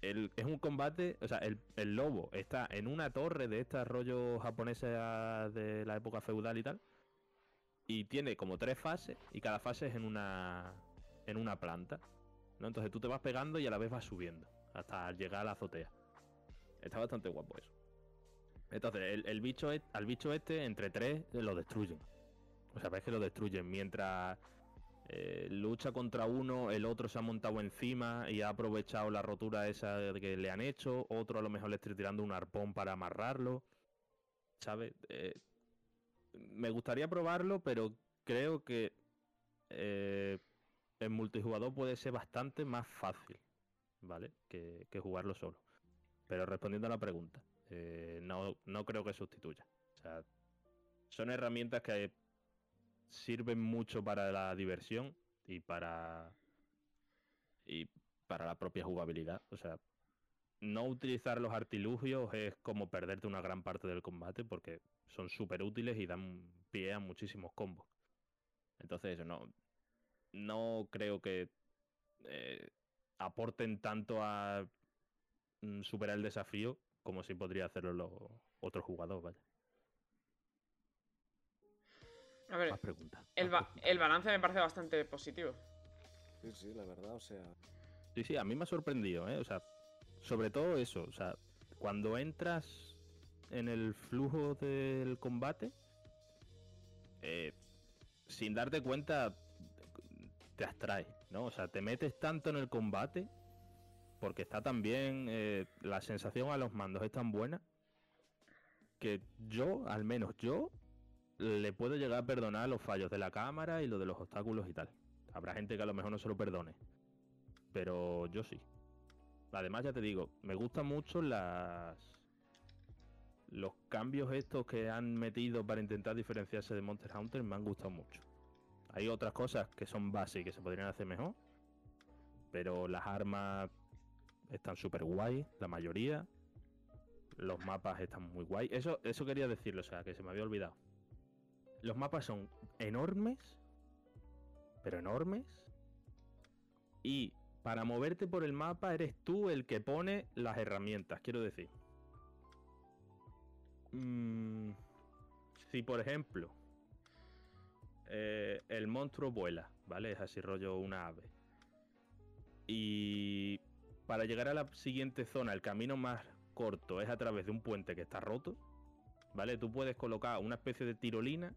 El- es un combate, o sea, el, el lobo está en una torre de estas rollos japoneses de la época feudal y tal. Y tiene como tres fases y cada fase es en una, en una planta. ¿no? Entonces tú te vas pegando y a la vez vas subiendo hasta llegar a la azotea. Está bastante guapo eso. Entonces, el, el bicho al bicho este, entre tres, lo destruyen. O sea, ves que lo destruyen. Mientras eh, lucha contra uno, el otro se ha montado encima y ha aprovechado la rotura esa que le han hecho. Otro a lo mejor le estoy tirando un arpón para amarrarlo. ¿Sabes? Eh, me gustaría probarlo, pero creo que eh, en multijugador puede ser bastante más fácil, ¿vale? Que, jugarlo solo. Pero respondiendo a la pregunta, eh, no, no creo que sustituya. Son herramientas que sirven mucho para la diversión y para y para la propia jugabilidad. O sea, no utilizar los artilugios es como perderte una gran parte del combate porque son súper útiles y dan pie a muchísimos combos. Entonces, no, no creo que eh, aporten tanto a mm, superar el desafío como si podría hacerlo los otros jugadores. A ver, Más preguntas. el, ba- el balance me parece bastante positivo. Sí, sí, la verdad, o sea. Sí, sí, a mí me ha sorprendido, ¿eh? O sea, sobre todo eso, o sea, cuando entras en el flujo del combate, eh, sin darte cuenta, te abstrae, ¿no? O sea, te metes tanto en el combate, porque está tan bien, eh, la sensación a los mandos es tan buena, que yo, al menos yo, le puedo llegar a perdonar los fallos de la cámara y lo de los obstáculos y tal. Habrá gente que a lo mejor no se lo perdone pero yo sí. Además, ya te digo, me gustan mucho las los cambios estos que han metido para intentar diferenciarse de Monster Hunter, me han gustado mucho. Hay otras cosas que son básicas y que se podrían hacer mejor, pero las armas están súper guay, la mayoría. Los mapas están muy guay. Eso, eso quería decirlo, o sea, que se me había olvidado. Los mapas son enormes, pero enormes. Y para moverte por el mapa eres tú el que pone las herramientas, quiero decir. Mm, si por ejemplo eh, el monstruo vuela, ¿vale? Es así rollo una ave. Y para llegar a la siguiente zona, el camino más corto es a través de un puente que está roto, ¿vale? Tú puedes colocar una especie de tirolina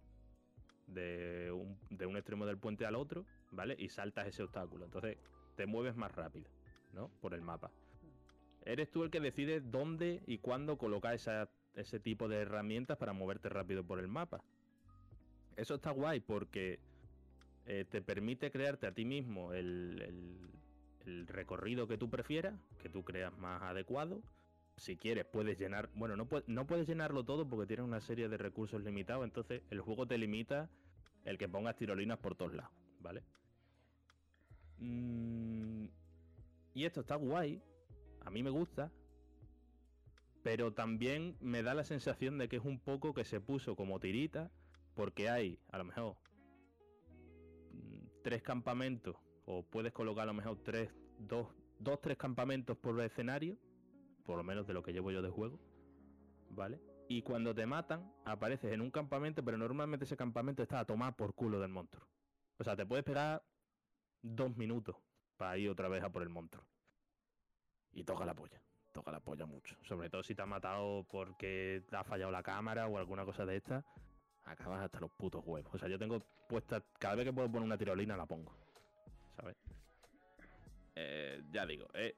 de un, de un extremo del puente al otro, ¿vale? Y saltas ese obstáculo. Entonces te mueves más rápido, ¿no? Por el mapa. Eres tú el que decide dónde y cuándo colocar ese tipo de herramientas para moverte rápido por el mapa. Eso está guay porque eh, te permite crearte a ti mismo el- el recorrido que tú prefieras, que tú creas más adecuado. Si quieres, puedes llenar. Bueno, no, pue- no puedes llenarlo todo porque tiene una serie de recursos limitados. Entonces, el juego te limita el que pongas tirolinas por todos lados, ¿vale? Mm, y esto está guay. A mí me gusta. Pero también me da la sensación de que es un poco que se puso como tirita. Porque hay, a lo mejor, tres campamentos. O puedes colocar a lo mejor tres, dos, dos, tres campamentos por escenario. Por lo menos de lo que llevo yo de juego. ¿Vale? Y cuando te matan, apareces en un campamento, pero normalmente ese campamento está a tomar por culo del monstruo. O sea, te puedes pegar dos minutos para ir otra vez a por el monstruo. Y toca la polla. Toca la polla mucho. Sobre todo si te ha matado porque te ha fallado la cámara o alguna cosa de esta. Acabas hasta los putos huevos. O sea, yo tengo puesta. Cada vez que puedo poner una tirolina la pongo. ¿Sabes? Eh, ya digo. eh,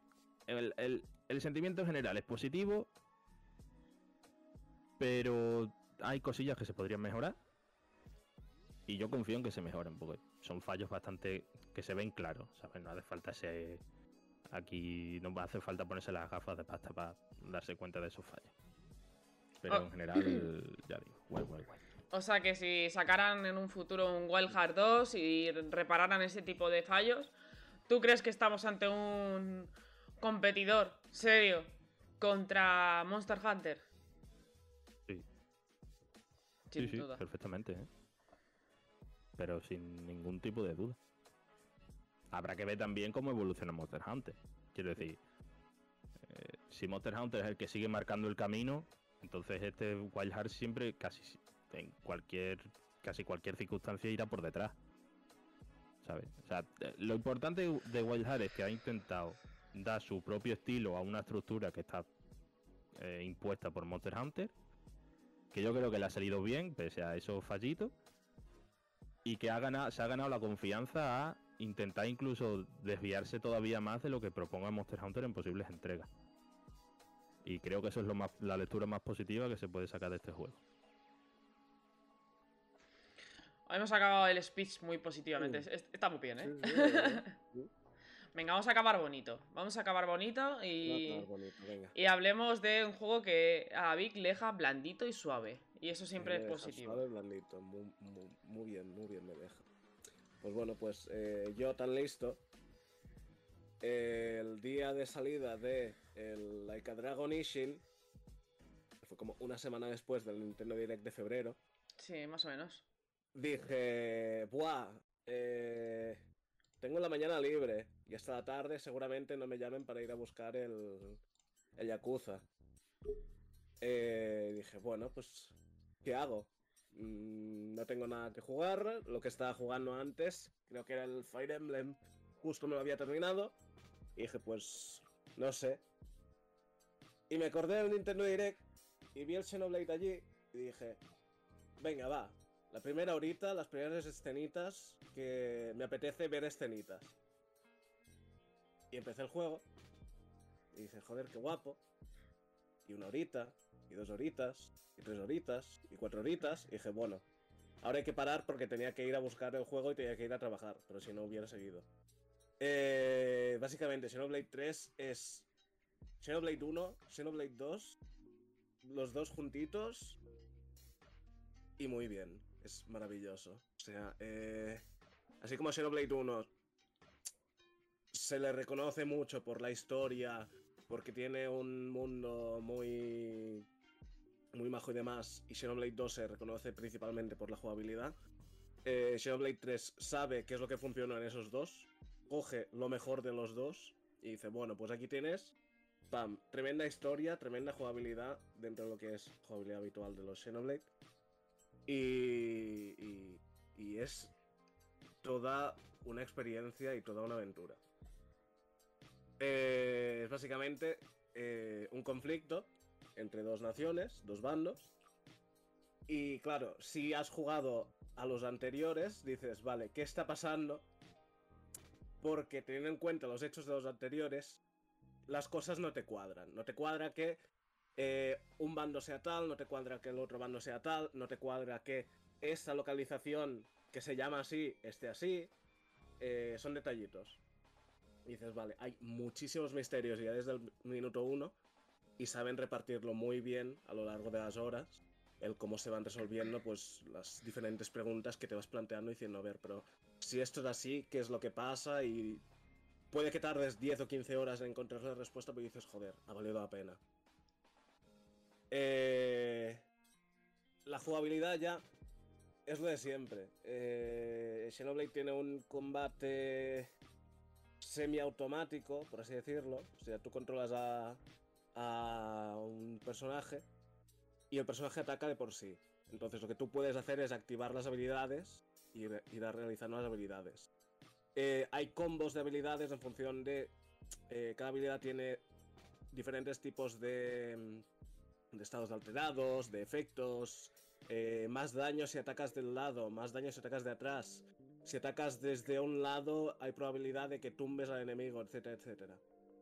el, el- el sentimiento en general es positivo. Pero hay cosillas que se podrían mejorar. Y yo confío en que se mejoren, porque son fallos bastante que se ven claros, ¿sabes? No hace falta ese. Aquí no hace falta ponerse las gafas de pasta para darse cuenta de esos fallos. Pero Oh. en general, ya digo, guay, guay, guay. O sea que si sacaran en un futuro un Wild Heart 2 y repararan ese tipo de fallos, ¿tú crees que estamos ante un competidor serio contra Monster Hunter? Sí. Sin sí, sí, duda. perfectamente, ¿eh? Pero sin ningún tipo de duda. Habrá que ver también cómo evoluciona Monster Hunter. Quiero decir, eh, si Monster Hunter es el que sigue marcando el camino, entonces este Wild Heart siempre, casi si- en cualquier, casi cualquier circunstancia irá por detrás. ¿Sabes? O sea, lo importante de Wild Heart es que ha intentado dar su propio estilo a una estructura que está eh, impuesta por Monster Hunter que yo creo que le ha salido bien, pese a esos fallitos, y que ha ganado, se ha ganado la confianza a intentar incluso desviarse todavía más de lo que proponga Monster Hunter en posibles entregas. Y creo que eso es lo más, la lectura más positiva que se puede sacar de este juego. Hemos acabado el speech muy positivamente. Sí. Está muy bien, ¿eh? Sí. Venga, vamos a acabar bonito. Vamos a acabar bonito y, Va a estar bonito, venga. y hablemos de un juego que a Vic le deja blandito y suave. Y eso siempre Me es positivo. suave, blandito, muy, muy- muy bien, muy bien me deja. Pues bueno, pues eh, yo tan listo. El día de salida de el Like a Dragon Ishin, fue como una semana después del Nintendo Direct de febrero, Sí, más o menos. dije, buah, eh, tengo la mañana libre y hasta la tarde seguramente no me llamen para ir a buscar el, el Yakuza. Eh, dije, bueno, pues, ¿qué hago? Mm, no tengo nada que jugar, lo que estaba jugando antes, creo que era el Fire Emblem, justo me lo había terminado. Y dije, pues, no sé. Y me acordé del Nintendo Direct y vi el Xenoblade allí y dije, venga, va. La primera horita, las primeras escenitas, que me apetece ver escenitas. Y empecé el juego. Y dije, joder, qué guapo. Y una horita, y dos horitas, y tres horitas, y cuatro horitas. Y dije, bueno, ahora hay que parar porque tenía que ir a buscar el juego y tenía que ir a trabajar. Pero si no hubiera seguido. Eh, básicamente, Xenoblade 3 es Xenoblade 1, Xenoblade 2, los dos juntitos y muy bien. Es maravilloso. O sea, eh, así como Xenoblade 1 se le reconoce mucho por la historia, porque tiene un mundo muy muy majo y demás, y Xenoblade 2 se reconoce principalmente por la jugabilidad. Eh, Xenoblade 3 sabe qué es lo que funciona en esos dos, coge lo mejor de los dos y dice, bueno, pues aquí tienes, pam, tremenda historia, tremenda jugabilidad dentro de lo que es jugabilidad habitual de los Xenoblade. Y, y, y es toda una experiencia y toda una aventura. Eh, es básicamente eh, un conflicto entre dos naciones, dos bandos. Y claro, si has jugado a los anteriores, dices, vale, ¿qué está pasando? Porque teniendo en cuenta los hechos de los anteriores, las cosas no te cuadran. No te cuadra que eh, un bando sea tal, no te cuadra que el otro bando sea tal, no te cuadra que esa localización que se llama así esté así. Son detallitos. Y dices, vale, hay muchísimos misterios ya desde el minuto uno y saben repartirlo muy bien a lo largo de las horas. El cómo se van resolviendo, pues las diferentes preguntas que te vas planteando diciendo, a ver, pero si esto es así, ¿qué es lo que pasa? Y puede que tardes 10 o 15 horas en encontrar la respuesta, pero dices, joder, ha valido la pena. Eh, la jugabilidad ya es lo de siempre. Eh, tiene un combate semiautomático, por así decirlo. O sea, tú controlas a, un personaje y el personaje ataca de por sí. Entonces lo que tú puedes hacer es activar las habilidades y ir a realizando las habilidades. Eh, hay combos de habilidades en función de... eh, cada habilidad tiene diferentes tipos de, mm, de estados alterados, de efectos, eh, más daño si atacas del lado, más daño si atacas de atrás. Si atacas desde un lado hay probabilidad de que tumbes al enemigo, etcétera, etcétera.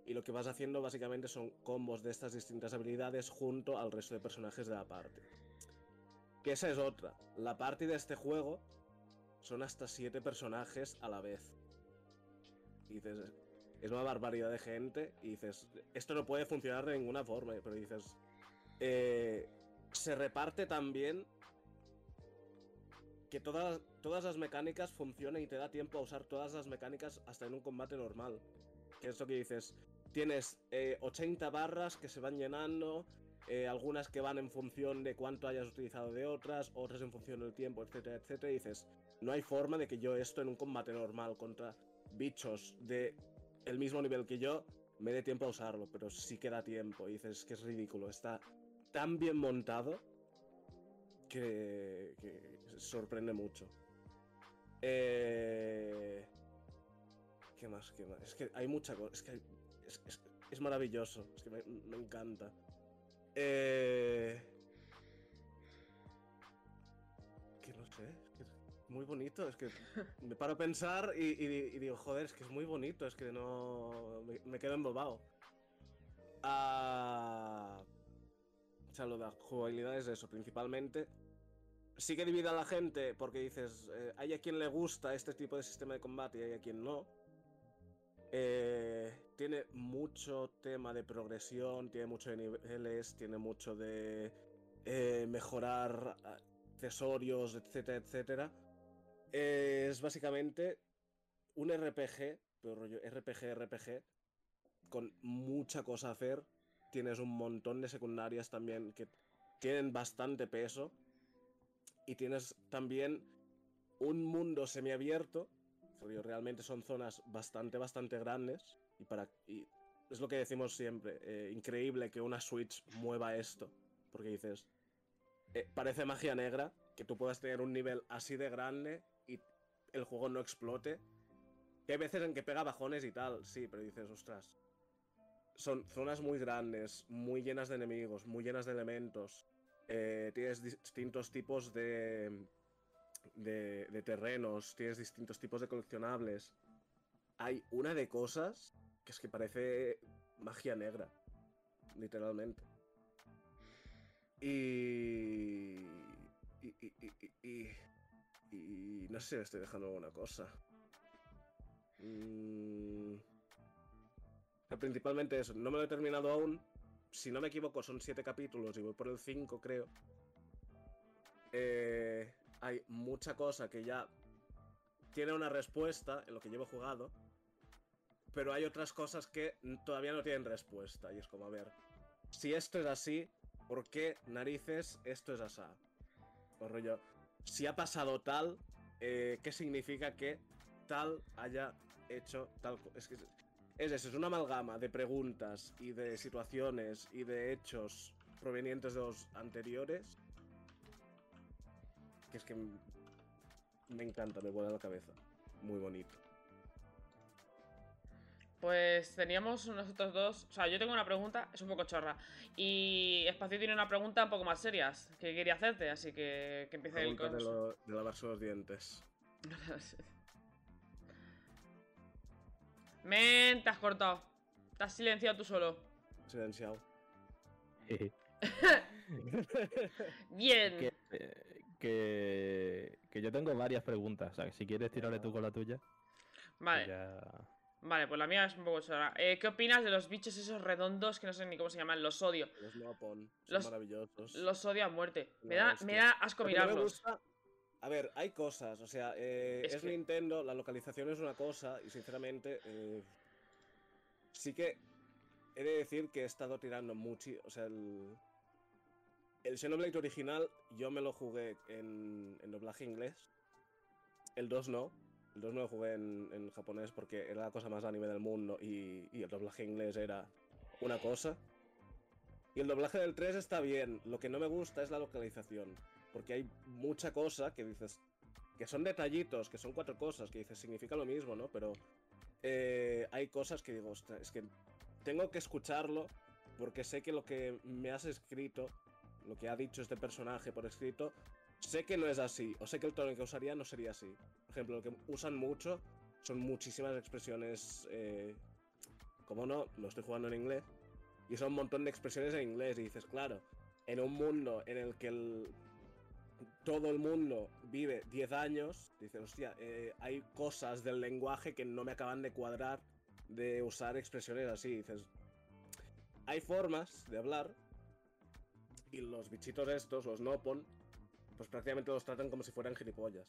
Y lo que vas haciendo básicamente son combos de estas distintas habilidades junto al resto de personajes de la party. Que esa es otra. La party de este juego son hasta 7 personajes a la vez. Dices, es una barbaridad de gente. Y dices, esto no puede funcionar de ninguna forma. Pero dices, eh, se reparte también que todas, todas las mecánicas funcionen y te da tiempo a usar todas las mecánicas hasta en un combate normal. Que es lo que dices, tienes eh, 80 barras que se van llenando, eh, algunas que van en función de cuánto hayas utilizado de otras, otras en función del tiempo, etcétera, etcétera. Y dices, no hay forma de que yo esto en un combate normal contra bichos de el mismo nivel que yo me dé tiempo a usarlo, pero sí que da tiempo. Y dices que es ridículo, está tan bien montado que, que sorprende mucho. Eh... ¿Qué más? ¿Qué más? Es que hay mucha cosa. Es que hay- es, es- es maravilloso. Es que me, me encanta. Eh... Que no sé. Es que es muy bonito. Es que me paro a pensar y, y di- y digo, joder, es que es muy bonito. Es que no. Me, me quedo embobado. Ah. O sea, lo de la jugabilidad es eso, principalmente. Sí que divide a la gente porque dices, eh, hay a quien le gusta este tipo de sistema de combate y hay a quien no. Eh, tiene mucho tema de progresión, tiene mucho de niveles, tiene mucho de eh, mejorar accesorios, etcétera, etcétera. Es básicamente un RPG, pero rollo RPG, RPG, con mucha cosa a hacer. Tienes un montón de secundarias también que tienen bastante peso. Y tienes también un mundo semiabierto, porque realmente son zonas bastante, bastante grandes, y para y es lo que decimos siempre, eh, increíble que una Switch mueva esto, porque dices, eh, parece magia negra que tú puedas tener un nivel así de grande y el juego no explote. Que hay veces en que pega bajones y tal, sí, pero dices, ostras. Son zonas muy grandes, muy llenas de enemigos, muy llenas de elementos. Eh, tienes distintos tipos de, de, de terrenos, tienes distintos tipos de coleccionables. Hay una de cosas que es que parece magia negra, literalmente. Y... Y, y, y, y, no sé si me estoy dejando alguna cosa. Mm, Principalmente eso, no me lo he terminado aún. Si no me equivoco, son siete capítulos y voy por el 5, creo. Eh, hay mucha cosa que ya tiene una respuesta en lo que llevo jugado. Pero hay otras cosas que todavía no tienen respuesta. Y es como, a ver, si esto es así, ¿por qué narices esto es así? Rollo, si ha pasado tal, eh, ¿qué significa que tal haya hecho tal cosa? Es que es eso, es una amalgama de preguntas y de situaciones y de hechos provenientes de los anteriores. Que es que me encanta, me vuela la cabeza. Muy bonito. Pues teníamos nosotros dos. O sea, yo tengo una pregunta, es un poco chorra. Y Espacio tiene una pregunta un poco más seria que quería hacerte, así que que empiece el Pregunta de, lo- de lavarse los dientes. Men, te has cortado. Te has silenciado tú solo. Silenciado. Bien. que, que, que yo tengo varias preguntas. O sea, que si quieres tirarle tú con la tuya. Vale, ya- vale, pues la mía es un poco chorra. Eh, ¿Qué opinas de los bichos esos redondos que no sé ni cómo se llaman? Los odio. Los Nopon son Los- maravillosos. Los odio a muerte. Me da, me da asco mirarlos. A ver, hay cosas, o sea, eh, Es es, que- Nintendo, la localización es una cosa, y sinceramente, eh, sí que he de decir que he estado tirando mucho, o sea, el, el Xenoblade original yo me lo jugué en, en doblaje inglés, el 2 no, el 2 me lo jugué en, en japonés porque era la cosa más anime del mundo y, y el doblaje inglés era una cosa. Y el doblaje del 3 está bien, lo que no me gusta es la localización. Porque hay mucha cosa que dices. Que son detallitos, que son cuatro cosas, que dices, significa lo mismo, ¿no? Pero eh, hay cosas que digo, "Ostras, es que tengo que escucharlo porque sé que lo que me has escrito, lo que ha dicho este personaje por escrito, sé que no es así, o sé que el tono que usaría no sería así. Por ejemplo, lo que usan mucho son muchísimas expresiones, eh, como no, lo estoy jugando en inglés, y son un montón de expresiones en inglés, y dices, claro, en un mundo en el que el- todo el mundo vive 10 años, dices, hostia, eh, hay cosas del lenguaje que no me acaban de cuadrar de usar expresiones así, dices, hay formas de hablar y los bichitos estos, los Nopon, pues prácticamente los tratan como si fueran gilipollas.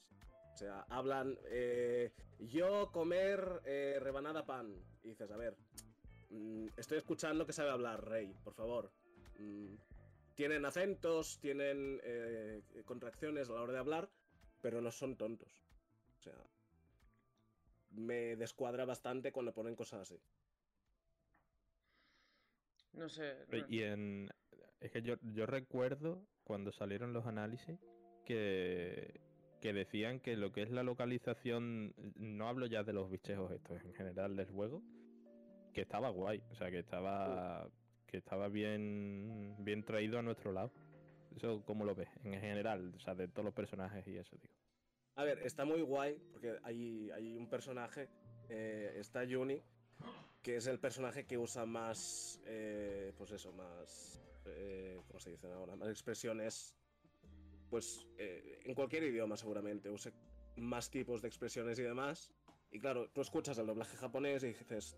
O sea, hablan, eh, yo comer eh, rebanada pan. Dices, a ver, mm, estoy escuchando que sabe hablar, Rey, por favor. Mm, tienen acentos, tienen eh, contracciones a la hora de hablar, pero no son tontos. O sea, me descuadra bastante cuando ponen cosas así. No sé. No- Y en. Es que yo, yo recuerdo cuando salieron los análisis que, que decían que lo que es la localización. No hablo ya de los bichejos estos, en general del juego. Que estaba guay. O sea, que estaba. Que estaba bien. Bien traído a nuestro lado. Eso, ¿cómo lo ves? En general, o sea, de todos los personajes y eso, digo. A ver, está muy guay porque hay, hay un personaje, eh, está Juni, que es el personaje que usa más, eh, pues eso, más, eh, ¿cómo se dice ahora? Más expresiones, pues eh, en cualquier idioma seguramente, use más tipos de expresiones y demás. Y claro, tú escuchas el doblaje japonés y dices,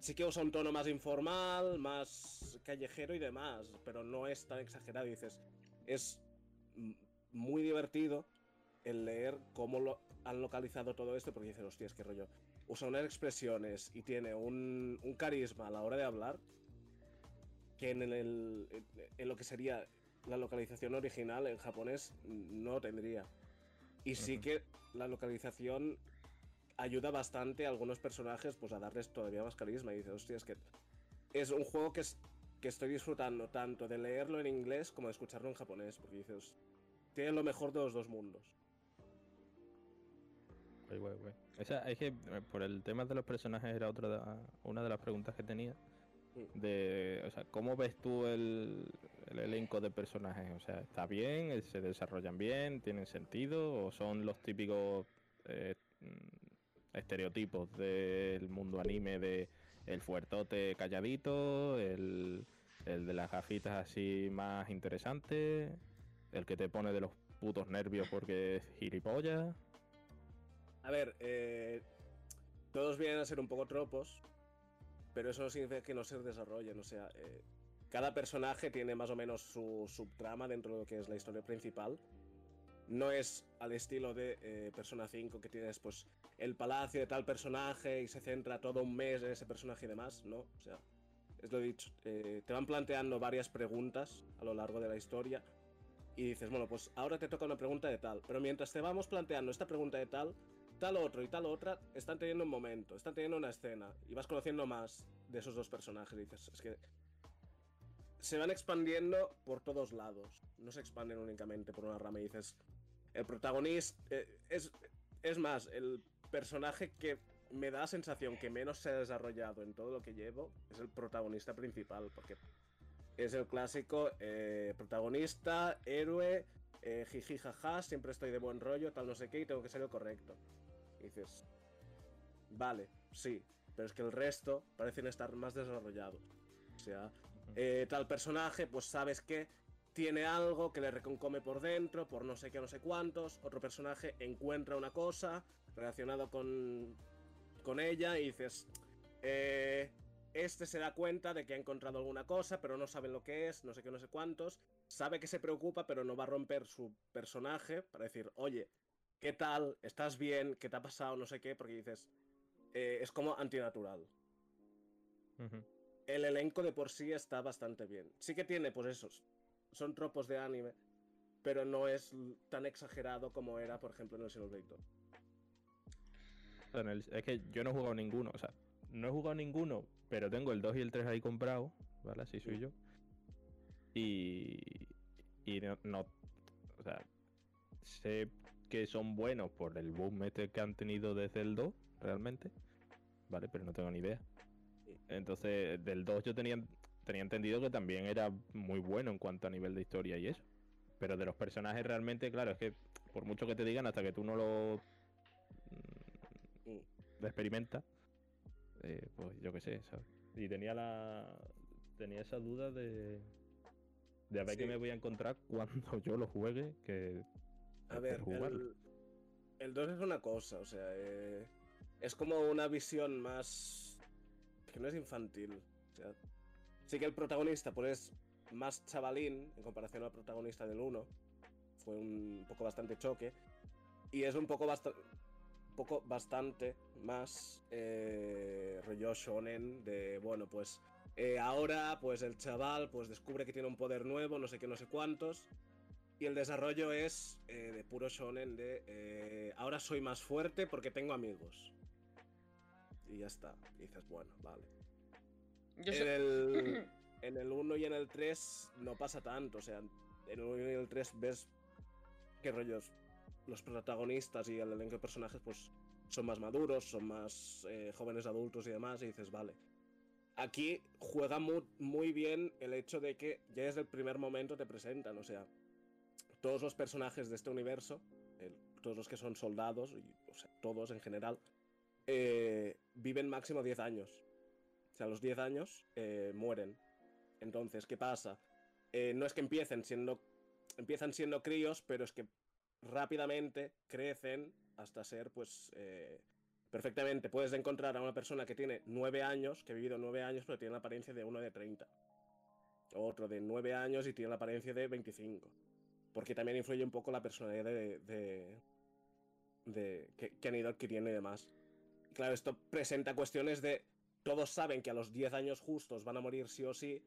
sí que usa un tono más informal, más callejero y demás, pero no es tan exagerado. Y dices, es muy divertido el leer cómo lo han localizado todo esto, porque dices, hostia, es que rollo. Usa unas expresiones y tiene un, un carisma a la hora de hablar que en, el, en lo que sería la localización original en japonés no tendría. Y sí que la localización ayuda bastante a algunos personajes pues a darles todavía más carisma. Y dices, hostia, es que es un juego que, es, que estoy disfrutando tanto de leerlo en inglés como de escucharlo en japonés. Porque dices, tiene lo mejor de los dos mundos. O sea, es que eh, por el tema de los personajes era otra de- una de las preguntas que tenía. Mm. De, o sea, ¿cómo ves tú el, el elenco de personajes? O sea, ¿está bien? ¿Se desarrollan bien? ¿Tienen sentido? ¿O son los típicos eh, estereotipos del mundo anime de el fuertote calladito, el, el de las gafitas así más interesante, el que te pone de los putos nervios porque es gilipollas? A ver, eh, todos vienen a ser un poco tropos, pero eso no significa que no se desarrollen. O sea, eh, cada personaje tiene más o menos su subtrama dentro de lo que es la historia principal. No es al estilo de eh, Persona 5 que tienes pues el palacio de tal personaje y se centra todo un mes en ese personaje y demás, ¿no? O sea, es lo dicho, eh, te van planteando varias preguntas a lo largo de la historia y dices, bueno, pues ahora te toca una pregunta de tal, pero mientras te vamos planteando esta pregunta de tal, tal otro y tal otra están teniendo un momento, están teniendo una escena y vas conociendo más de esos dos personajes dices, es que se van expandiendo por todos lados, no se expanden únicamente por una rama y dices, el protagonista eh, es, es más, el personaje que me da la sensación que menos se ha desarrollado en todo lo que llevo es el protagonista principal, porque es el clásico eh, protagonista, héroe, eh, jiji jaja, siempre estoy de buen rollo, tal no sé qué, y tengo que ser el correcto. Y dices, vale, sí, pero es que el resto parecen estar más desarrollados. O sea, eh, tal personaje, pues sabes que tiene algo que le reconcome por dentro, por no sé qué, no sé cuántos. Otro personaje encuentra una cosa relacionado con, con ella y dices, eh, este se da cuenta de que ha encontrado alguna cosa, pero no sabe lo que es, no sé qué, no sé cuántos. Sabe que se preocupa, pero no va a romper su personaje para decir, oye, ¿qué tal? ¿Estás bien? ¿Qué te ha pasado? No sé qué, porque dices, eh, es como antinatural. El elenco de por sí está bastante bien. Sí que tiene, pues esos, son tropos de anime, pero no es tan exagerado como era, por ejemplo, en el Xenoblade 2. O sea, en el- es que yo no he jugado ninguno, o sea, no he jugado ninguno, pero tengo el 2 y el 3 ahí comprado, ¿vale? Así soy yo. Y, y no, no- o sea, sé que son buenos por el boom este que han tenido desde el 2, realmente, ¿vale? Pero no tengo ni idea. Entonces, del 2 yo tenía, tenía entendido que también era muy bueno en cuanto a nivel de historia y eso. Pero de los personajes realmente, claro, es que por mucho que te digan, hasta que tú no lo mm, lo experimentas, eh, pues yo qué sé, ¿sabes? Y tenía la tenía esa duda de de a ver qué me voy a encontrar cuando yo lo juegue, que A ver, el, el 2 es una cosa, o sea, eh, es como una visión más... que no es infantil. O sea, sí que el protagonista pues es más chavalín en comparación al protagonista del 1. Fue un poco bastante choque. Y es un poco, basta- poco bastante más eh, rollo shonen de, bueno, pues eh, ahora pues el chaval pues descubre que tiene un poder nuevo, no sé qué, no sé cuántos. Y el desarrollo es eh, de puro shonen de eh, ahora soy más fuerte porque tengo amigos. Y ya está. Y dices, bueno, vale. Yo En sé- el, en el 1 y en el 3 no pasa tanto. O sea, en el 1 y en el 3 ves qué rollos los protagonistas y el elenco de personajes pues son más maduros, son más eh, jóvenes adultos y demás. Y dices, vale. Aquí juega mu- muy bien el hecho de que ya desde el primer momento te presentan. O sea, todos los personajes de este universo, el- todos los que son soldados, y, o sea, todos en general, eh, viven máximo 10 años. O sea, a los 10 años eh, mueren. Entonces, ¿qué pasa? Eh, no es que empiecen siendo. Empiezan siendo críos, pero es que rápidamente crecen hasta ser, pues. eh, perfectamente. Puedes encontrar a una persona que tiene 9 años, que ha vivido 9 años, pero tiene la apariencia de uno de 30. Otro de 9 años y tiene la apariencia de 25. Porque también influye un poco la personalidad de. de, de- que, han ido adquiriendo y demás. Claro, esto presenta cuestiones de. Todos saben que a los 10 años justos van a morir sí o sí.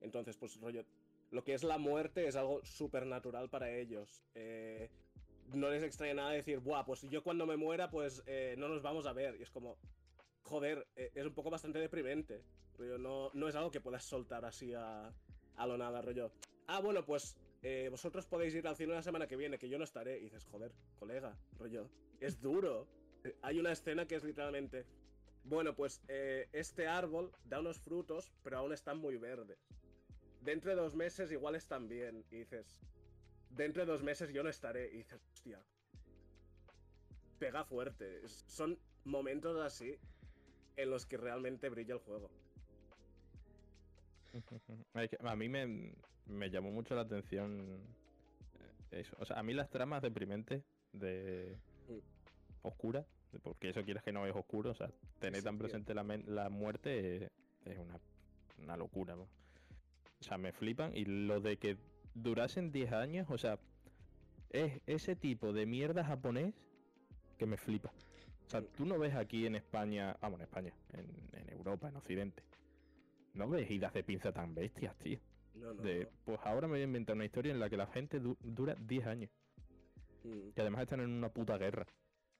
Entonces, pues rollo. Lo que es la muerte es algo súper natural para ellos. Eh, no les extraña nada decir, buah, pues yo cuando me muera, pues eh, no nos vamos a ver. Y es como, joder, eh, es un poco bastante deprimente. Rollo, no, no es algo que puedas soltar así a, a lo nada, rollo. Ah, bueno, pues eh, vosotros podéis ir al cine la semana que viene, que yo no estaré. Y dices, joder, colega, rollo, es duro. Hay una escena que es literalmente, bueno, pues eh, este árbol da unos frutos, pero aún están muy verdes. Dentro de dos meses igual están bien. Y dices, dentro de dos meses yo no estaré. Y dices, hostia, pega fuerte. Son momentos así en los que realmente brilla el juego. A mí me, me llamó mucho la atención eh, eso. O sea, a mí las tramas deprimentes de Mm. oscura, porque eso quieres que no es oscuro, o sea, tener Sí, tan presente la, la muerte es, una, una locura. ¿no? O sea, me flipan y lo de que durasen 10 años, o sea, es ese tipo de mierda japonés que me flipa. O sea, tú no ves aquí en España, vamos, en España, en, en Europa, en Occidente. No ves idas de pinza tan bestias, tío. No, no. De, no. pues ahora me voy a inventar una historia en la que la gente du- dura 10 años. Mm. Y además están en una puta guerra.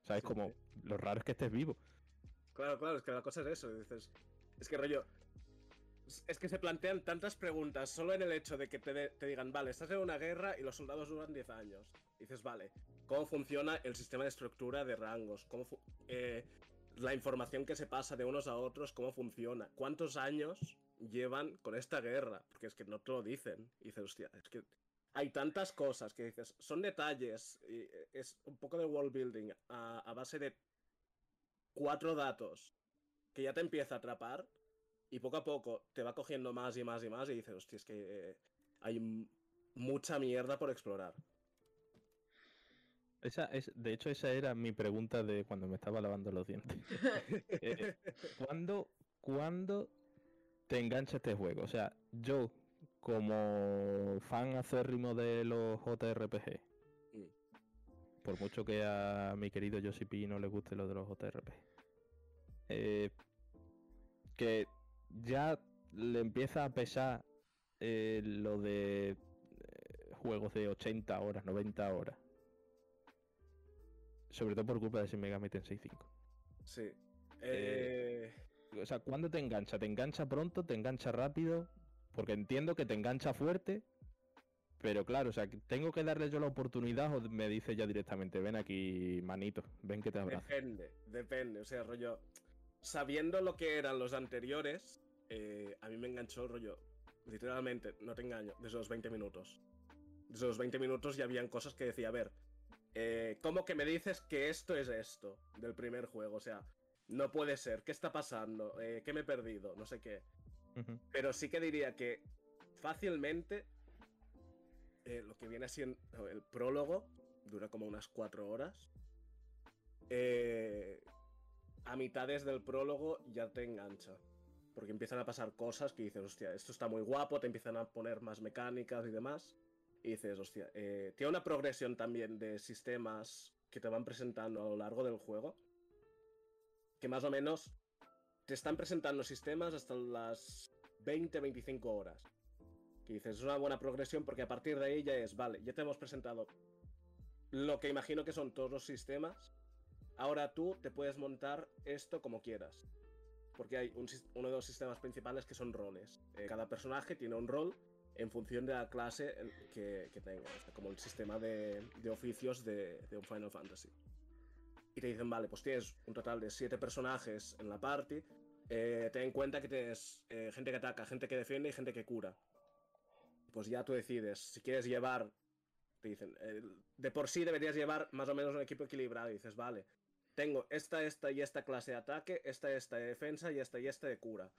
¿Sabes? Sí, Como sí. lo raro es que estés vivo. Claro, claro, es que la cosa es eso. Dices, es que rollo. es- que se plantean tantas preguntas solo en el hecho de que te, de- te digan, vale, estás en una guerra y los soldados duran 10 años. Dices, vale, ¿cómo funciona el sistema de estructura de rangos? ¿Cómo eh, la información que se pasa de unos a otros, cómo funciona? ¿Cuántos años llevan con esta guerra? Porque es que no te lo dicen. Y dices, hostia, es que hay tantas cosas que dices, son detalles, y eh, es un poco de world building a, a base de cuatro datos que ya te empieza a atrapar y poco a poco te va cogiendo más y más y más y dices, hostia, es que eh, hay mucha mierda por explorar. Esa es, de hecho, esa era mi pregunta de cuando me estaba lavando los dientes. Eh, ¿Cuándo, ¿Cuándo te engancha este juego? O sea, yo, como fan acérrimo de los JRPG, por mucho que a mi querido Yoshi P no le guste lo de los JRPG, eh, que ya le empieza a pesar eh, lo de eh, juegos de 80 horas, 90 horas. Sobre todo por culpa de Shin Megami Tensei 5. Sí. Eh, O sea, ¿cuándo te engancha? ¿Te engancha pronto? ¿Te engancha rápido? Porque entiendo que te engancha fuerte. Pero claro, o sea, ¿tengo que darle yo la oportunidad o me dice ya directamente, ven aquí, manito, ven que te abrazo? depende, depende. O sea, rollo, sabiendo lo que eran los anteriores, eh, a mí me enganchó rollo, literalmente, no te engaño, desde los 20 minutos. Desde los 20 minutos ya habían cosas que decía, a ver, eh, ¿cómo que me dices que esto es esto del primer juego? O sea, no puede ser, ¿qué está pasando? Eh, ¿Qué me he perdido? No sé qué. Pero sí que diría que fácilmente eh, lo que viene siendo el prólogo dura como unas cuatro horas. Eh, a mitades del prólogo ya te engancha. Porque empiezan a pasar cosas que dices, hostia, esto está muy guapo, te empiezan a poner más mecánicas y demás. Y dices, hostia, eh, tiene una progresión también de sistemas que te van presentando a lo largo del juego. Que más o menos te están presentando sistemas hasta las 20-25 horas. Que dices, es una buena progresión porque a partir de ahí ya es, vale, ya te hemos presentado lo que imagino que son todos los sistemas. Ahora tú te puedes montar esto como quieras. Porque hay un uno de los sistemas principales que son roles. Eh, cada personaje tiene un rol en función de la clase que, que tenga. O sea, como el sistema de, de oficios de, de un Final Fantasy. Y te dicen, vale, pues tienes un total de siete personajes en la party. Eh, ten en cuenta que tienes eh, gente que ataca, gente que defiende y gente que cura. Pues ya tú decides si quieres llevar. Te dicen, eh, de por sí deberías llevar más o menos un equipo equilibrado. Y dices, vale, tengo esta, esta y esta clase de ataque, esta, esta de defensa y esta y esta de cura.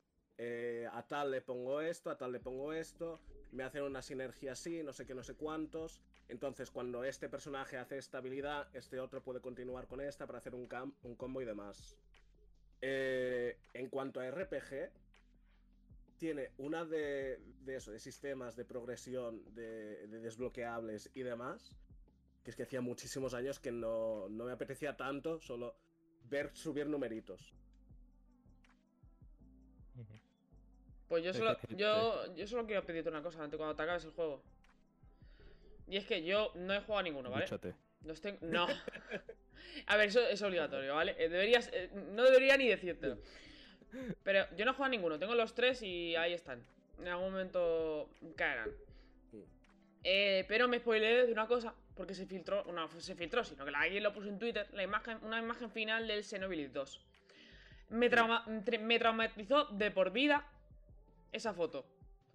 A tal le pongo esto, a tal le pongo esto. Me hacen una sinergia así, no sé qué, no sé cuántos. Entonces, cuando este personaje hace esta habilidad, este otro puede continuar con esta para hacer un, cam- un combo y demás. Eh, en cuanto a RPG, tiene una de, de eso, de sistemas de progresión, de, de desbloqueables y demás, que es que hacía muchísimos años que no, no me apetecía tanto solo ver subir numeritos. Pues yo solo, yo, yo solo quiero pedirte una cosa antes cuando te acabes el juego. Y es que yo no he jugado a ninguno, ¿vale? Los tengo. No. A ver, eso es obligatorio, ¿vale? Eh, Deberías. eh, No debería ni decírtelo. Pero yo no juego a ninguno. Tengo los tres y ahí están. En algún momento caerán. Eh, pero me spoileé de una cosa. Porque se filtró. No, se filtró, sino que alguien lo puso en Twitter. La imagen, una imagen final del Xenoblade 2. Me, trauma- me traumatizó de por vida esa foto.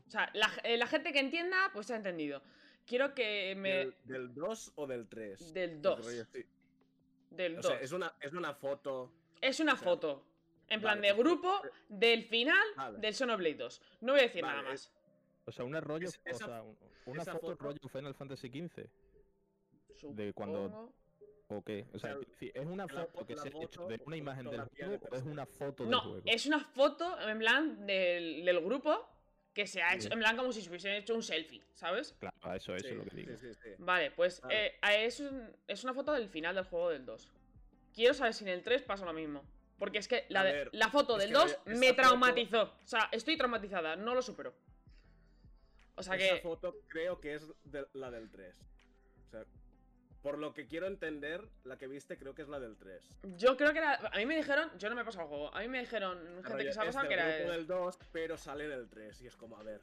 O sea, la, la gente que entienda, pues ha entendido. Quiero que me. ¿Del, del 2 o del 3? Del 2. Del O 2. sea, es una, es una foto. Es una sea, foto. En plan vale, de pues, grupo eh, del final vale. del Xenoblade 2. No voy a decir Vale, nada más. O sea, una rollo, Es- o esa- sea, un- una foto, foto- rollo Final Fantasy XV. de cuando- Supongo. ¿O qué? O sea, sea, ¿es una foto fo- que se ha hecho de una o imagen del juego o es una foto del No, juego? es una foto en plan del, del grupo que se ha hecho Sí. en plan como si se hubiesen hecho un selfie, ¿sabes? Claro, a eso, eso Sí, es lo que digo. sí, sí, sí. Vale, pues Vale. eh, a- es, un- es una foto del final del juego del 2. Quiero saber si en el 3 pasa lo mismo. Porque es que la, A de- ver, la foto del que 2 esa me foto- traumatizó. O sea, estoy traumatizada, no lo supero. O sea Esa que. foto creo que es de- la del 3. O sea, por lo que quiero entender, la que viste creo que es la del 3. Yo creo que era. A mí me dijeron. Yo no me he pasado el juego. A mí me dijeron gente que se ha es pasado del que era. grupo del 2, pero sale en el 3. Y es como, a ver.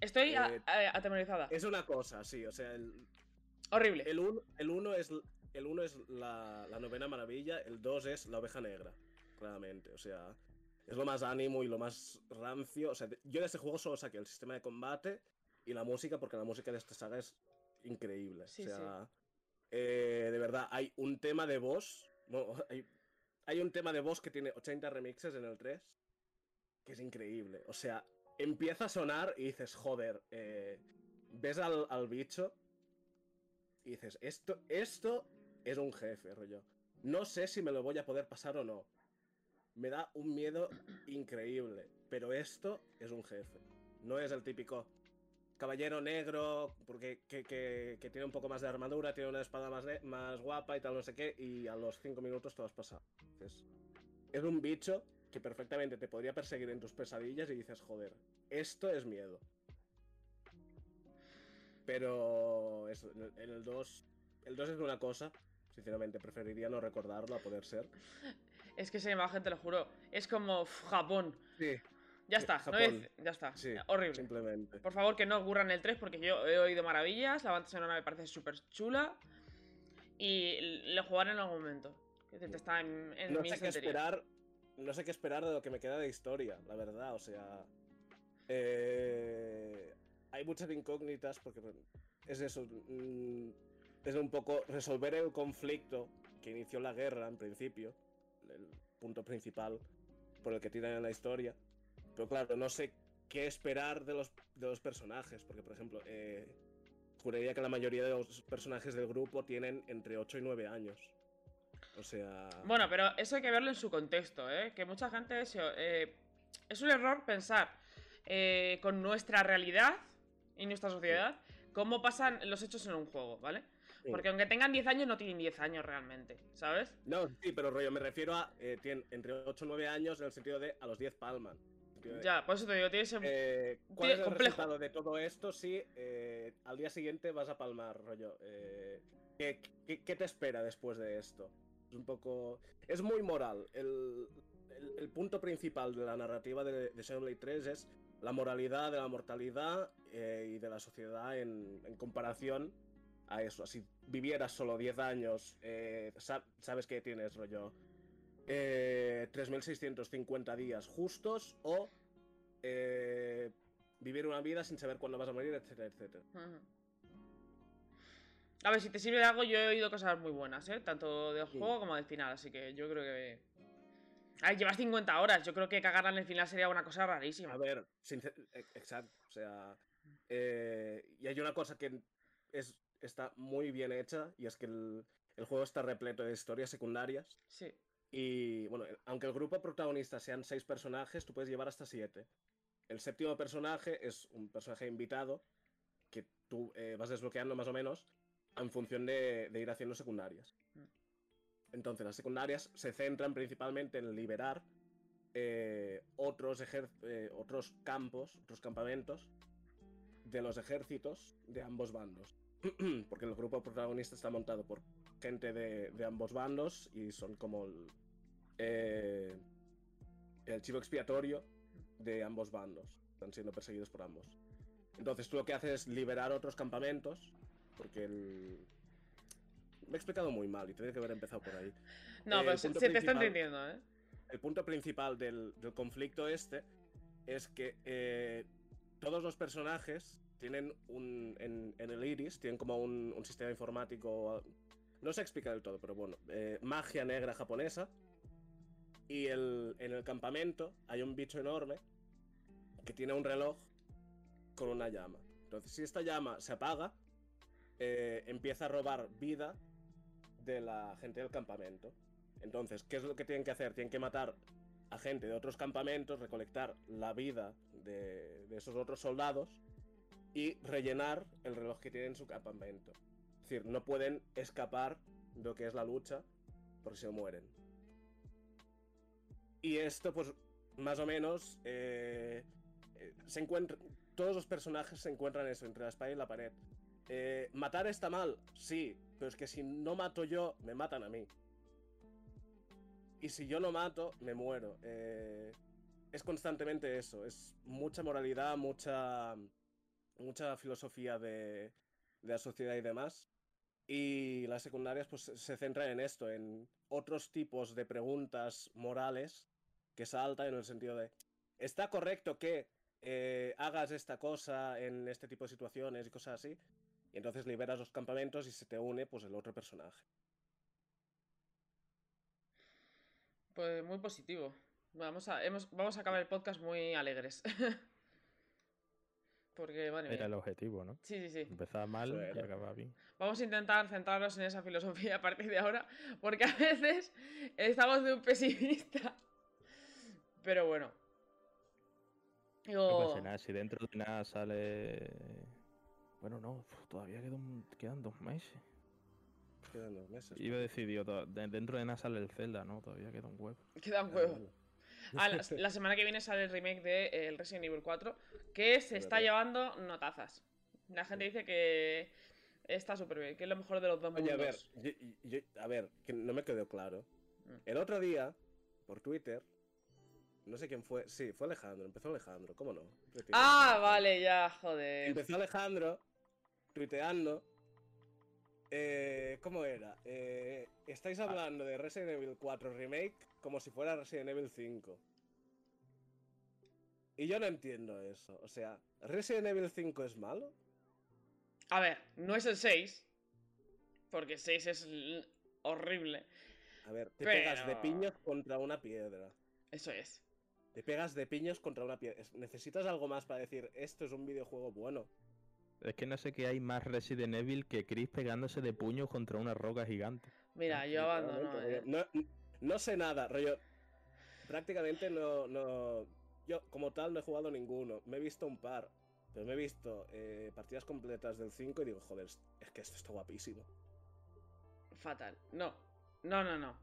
Estoy eh, a- atemorizada. Es una cosa, sí. O sea, el, Horrible. el 1 el uno es, el uno es la, la novena maravilla, el 2 es la oveja negra. Claramente. O sea, es lo más ánimo y lo más rancio. O sea, yo de este juego solo saqué el sistema de combate y la música, porque la música de esta saga es increíble. Sí, o sea, eh, de verdad, hay un tema de voz. Hay, hay un tema de voz que tiene 80 remixes en el 3, que es increíble. O sea, empieza a sonar y dices, joder, eh, ves al, al bicho y dices, esto, esto es un jefe, rollo. No sé si me lo voy a poder pasar o no. Me da un miedo increíble, pero esto es un jefe. No es el típico caballero negro, porque que, que- que tiene un poco más de armadura, tiene una espada más, más guapa y tal, no sé qué, y a los 5 minutos te lo has pasado. Es, es un bicho que perfectamente te podría perseguir en tus pesadillas y dices, joder, esto es miedo. Pero eso, en el- en el 2, el 2 es una cosa, sinceramente preferiría no recordarlo a poder ser. Es que esa imagen, te lo juro. Es como Japón. Sí, Ya Sí, está. no es- ya está. sí, Horrible. simplemente. Por favor, que no ocurran el 3 porque yo he oído maravillas. La banda sonora me parece súper chula. Y lo jugaré en algún momento. Que te- te está en, en no mi sé qué esperar. No sé qué esperar de lo que me queda de historia, la verdad. O sea. eh, hay muchas incógnitas porque es eso. mm, es un poco resolver el conflicto que inició la guerra en principio. El punto principal por el que tiran en la historia. Pero claro, no sé qué esperar de los, de los personajes. Porque, por ejemplo, eh, juraría que la mayoría de los personajes del grupo tienen entre 8 y 9 años. O sea. Bueno, pero eso hay que verlo en su contexto, ¿eh? Que mucha gente... se- eh, es un error pensar eh, con nuestra realidad y nuestra sociedad cómo pasan los hechos en un juego, ¿vale? Sí. Porque aunque tengan 10 años, no tienen 10 años realmente, ¿sabes? No, sí, pero rollo, me refiero a. eh, tienen entre 8 y 9 años en el sentido de a los 10 palman. Sentido de, Ya, por eso te digo, tiene ese... eh, ¿Cuál es el complejo. resultado de todo esto si eh, al día siguiente vas a palmar, rollo? eh, ¿qué, qué, qué te espera después de esto? Es un poco. Es muy moral. El, el- el punto principal de la narrativa de, de Xenoblade 3 es la moralidad de la mortalidad eh, y de la sociedad en, en comparación a eso. Si vivieras solo 10 años, eh, sa- sabes que tienes rollo eh, 3.650 días justos o eh, vivir una vida sin saber cuándo vas a morir, etcétera, etcétera. A ver, si te sirve de algo, yo he oído cosas muy buenas, ¿eh? Tanto del Sí. juego como del final, así que yo creo que... A ver, llevas 50 horas, yo creo que cagarla en el final sería una cosa rarísima. A ver, sincer- e- exacto, o sea, eh, y hay una cosa que es, está muy bien hecha y es que el, el juego está repleto de historias secundarias Sí. Y, bueno, aunque el grupo protagonista sean seis personajes, tú puedes llevar hasta siete. El séptimo personaje es un personaje invitado que tú eh, vas desbloqueando más o menos en función de, de ir haciendo secundarias. Mm. Entonces, las secundarias se centran principalmente en liberar eh, otros, eh, otros campos, otros campamentos de los ejércitos de ambos bandos. porque el grupo protagonista está montado por gente de, de ambos bandos y son como el, eh, el chivo expiatorio de ambos bandos. Están siendo perseguidos por ambos. Entonces tú lo que haces es liberar otros campamentos, porque el... Me he explicado muy mal y tendría que haber empezado por ahí. No, Eh, pero se, se te está entendiendo, ¿eh? el punto principal del, del conflicto este es que eh, todos los personajes tienen un. En, en el Iris, tienen como un, un sistema informático. No se explica del todo, pero bueno. eh, magia negra japonesa. Y el, en el campamento hay un bicho enorme que tiene un reloj con una llama. Entonces, si esta llama se apaga, eh, empieza a robar vida de la gente del campamento. Entonces, ¿qué es lo que tienen que hacer? Tienen que matar a gente de otros campamentos, recolectar la vida de, de esos otros soldados y rellenar el reloj que tienen en su campamento. Es decir, no pueden escapar de lo que es la lucha porque se mueren. Y esto, pues, más o menos, eh, eh, se. Todos los personajes se encuentran eso, entre la espada y la pared. Eh, ¿Matar está mal? Sí, pero es que si no mato yo, me matan a mí. Y si yo no mato, me muero. Es constantemente eso. Es mucha moralidad, mucha, mucha filosofía de la sociedad y demás. Y las secundarias pues se centran en esto, en otros tipos de preguntas morales que saltan en el sentido de, ¿está correcto que eh, hagas esta cosa en este tipo de situaciones y cosas así? Y entonces liberas los campamentos y se te une pues el otro personaje. Pues muy positivo. Vamos a, hemos, vamos a acabar el podcast muy alegres. Porque, madre Era mía. el objetivo, ¿no? Sí, sí, sí. Empezaba mal y acababa bien. Vamos a intentar centrarnos en esa filosofía a partir de ahora, porque a veces estamos de un pesimista. Pero bueno. No pasa nada, si dentro de nada sale. Bueno, no, todavía quedan, quedan dos meses. Quedan dos meses. Iba a decir, tío, dentro de nada sale el Zelda, ¿no? Todavía queda un huevo. queda un Ah, huevo. Ah, la, la semana que viene sale el remake de eh, Resident Evil 4, que se Es está llevando notazas. La gente dice que está súper bien, que es lo mejor de los dos Oye, a ver, mundos. yo- yo- a ver, que no me quedó claro. Mm. El otro día, por Twitter, no sé quién fue, sí, fue Alejandro, empezó Alejandro, ¿cómo no? Retiro. Ah, vale, ya, joder. Empezó Alejandro tuiteando. Eh, ¿Cómo era? Eh, estáis hablando de Resident Evil 4 Remake como si fuera Resident Evil 5. Y yo no entiendo eso. O sea, ¿Resident Evil 5 es malo? A ver, no es el 6, porque el 6 es horrible. A ver, te pegas de piños contra una piedra. Eso es. Te pegas de piños contra una piedra. Es- Necesitas algo más para decir, esto es un videojuego bueno. Es que no sé qué hay más Resident Evil que Chris pegándose de puños contra una roca gigante. Mira, yo abandono. Eh. No, no sé nada, rollo. Prácticamente no, no. Yo, como tal, no he jugado ninguno. Me he visto un par. Pero me he visto eh, partidas completas del 5 y digo, joder, es que esto está guapísimo. Fatal. No, no, no, no.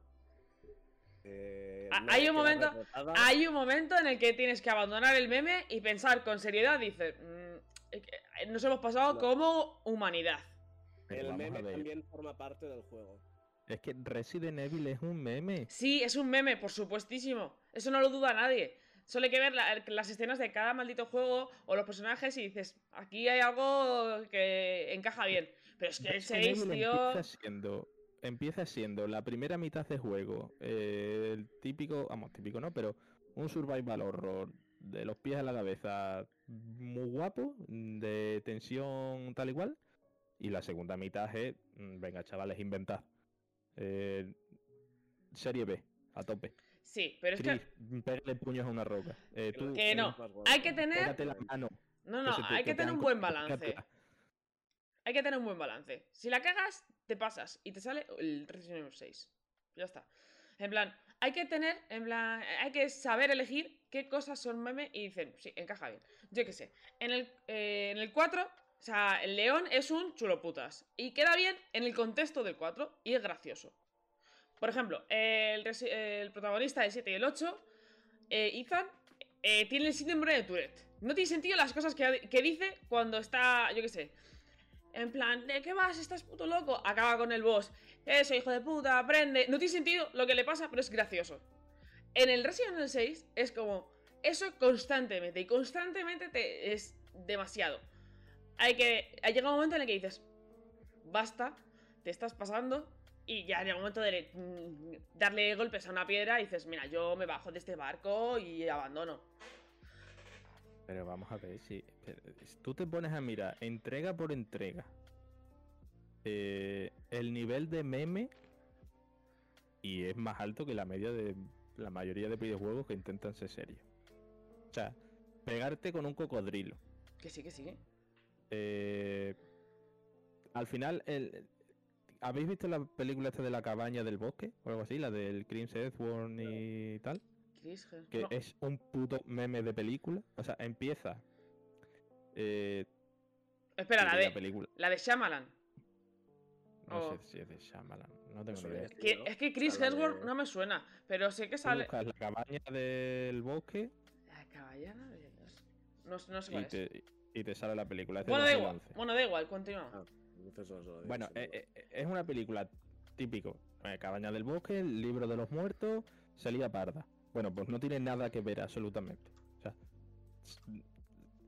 Eh, Ah, no hay un momento-. Hay un momento en el que tienes que abandonar el meme y pensar con seriedad. Dices, "Mm, nos hemos pasado No. como humanidad. Pero El meme también forma parte del juego. Es que Resident Evil es un meme. Sí, es un meme, por supuestísimo. Eso no lo duda nadie. Solo hay que ver la- las escenas de cada maldito juego o los personajes y dices, aquí hay algo que encaja bien. Pero es que el Resident 6, Evil tío. Empieza siendo, empieza siendo la primera mitad de juego. eh, el típico, vamos, típico no, pero un survival horror de los pies a la cabeza muy guapo, de tensión tal igual. Y la segunda mitad es, mm, venga chavales, inventad. Eh, serie B, a tope. Sí, pero es que. puños a una roca. Eh, Que tú, no. guapo. Hay que tener. pégate la mano. No, no, te- hay que que te tener un buen balance. Hay que tener un buen balance. Si la cagas, te pasas y te sale el Resident Evil 6. Ya está. En plan, hay que tener, en plan, hay que saber elegir qué cosas son meme y dicen, sí, encaja bien. Yo qué sé. En el, eh, en el 4, o sea, el león es un chuloputas. Y queda bien en el contexto del 4 y es gracioso. Por ejemplo, el, protagonista del 7 y el 8, eh, Ethan, eh, tiene el síndrome de Tourette. No tiene sentido las cosas que, que dice cuando está, yo qué sé, En plan, ¿de qué vas? ¿Estás puto loco? Acaba con el boss. Eso, hijo de puta, aprende. No tiene sentido lo que le pasa, pero es gracioso. En el Resident Evil 6 es como eso constantemente y constantemente te es demasiado. Hay que ha llegado un momento en el que dices, basta, te estás pasando y ya llega un momento de darle golpes a una piedra y dices, mira, yo me bajo de este barco y abandono. Pero vamos a ver, si, si tú te pones a mirar entrega por entrega, eh, el nivel de meme y es más alto que la media de la mayoría de videojuegos que intentan ser serios. O sea, pegarte con un cocodrilo. Que sí, que sí. Eh, al final, el, ¿habéis visto la película esta de la cabaña del bosque? O algo así, la del Chris Edward y tal. Que No, es un puto meme de película. O sea, empieza. Eh, Espera, la la de, película. la de Shyamalan. No Oh. sé si es de Shyamalan. No tengo ni idea. es. Que- ¿no? es que Chris de- Hemsworth no me suena, pero sé que sale. buscas la cabaña del bosque La caballana de los- No, no sé y cuál es. te, y te sale la película. es de Bueno, da igual. 2011. Bueno, da igual, continúa. Ah, Bueno, eh, eh, es una película típico. Cabaña del bosque, el libro de los muertos, salida parda. Bueno, pues no tiene nada que ver absolutamente. O sea, s-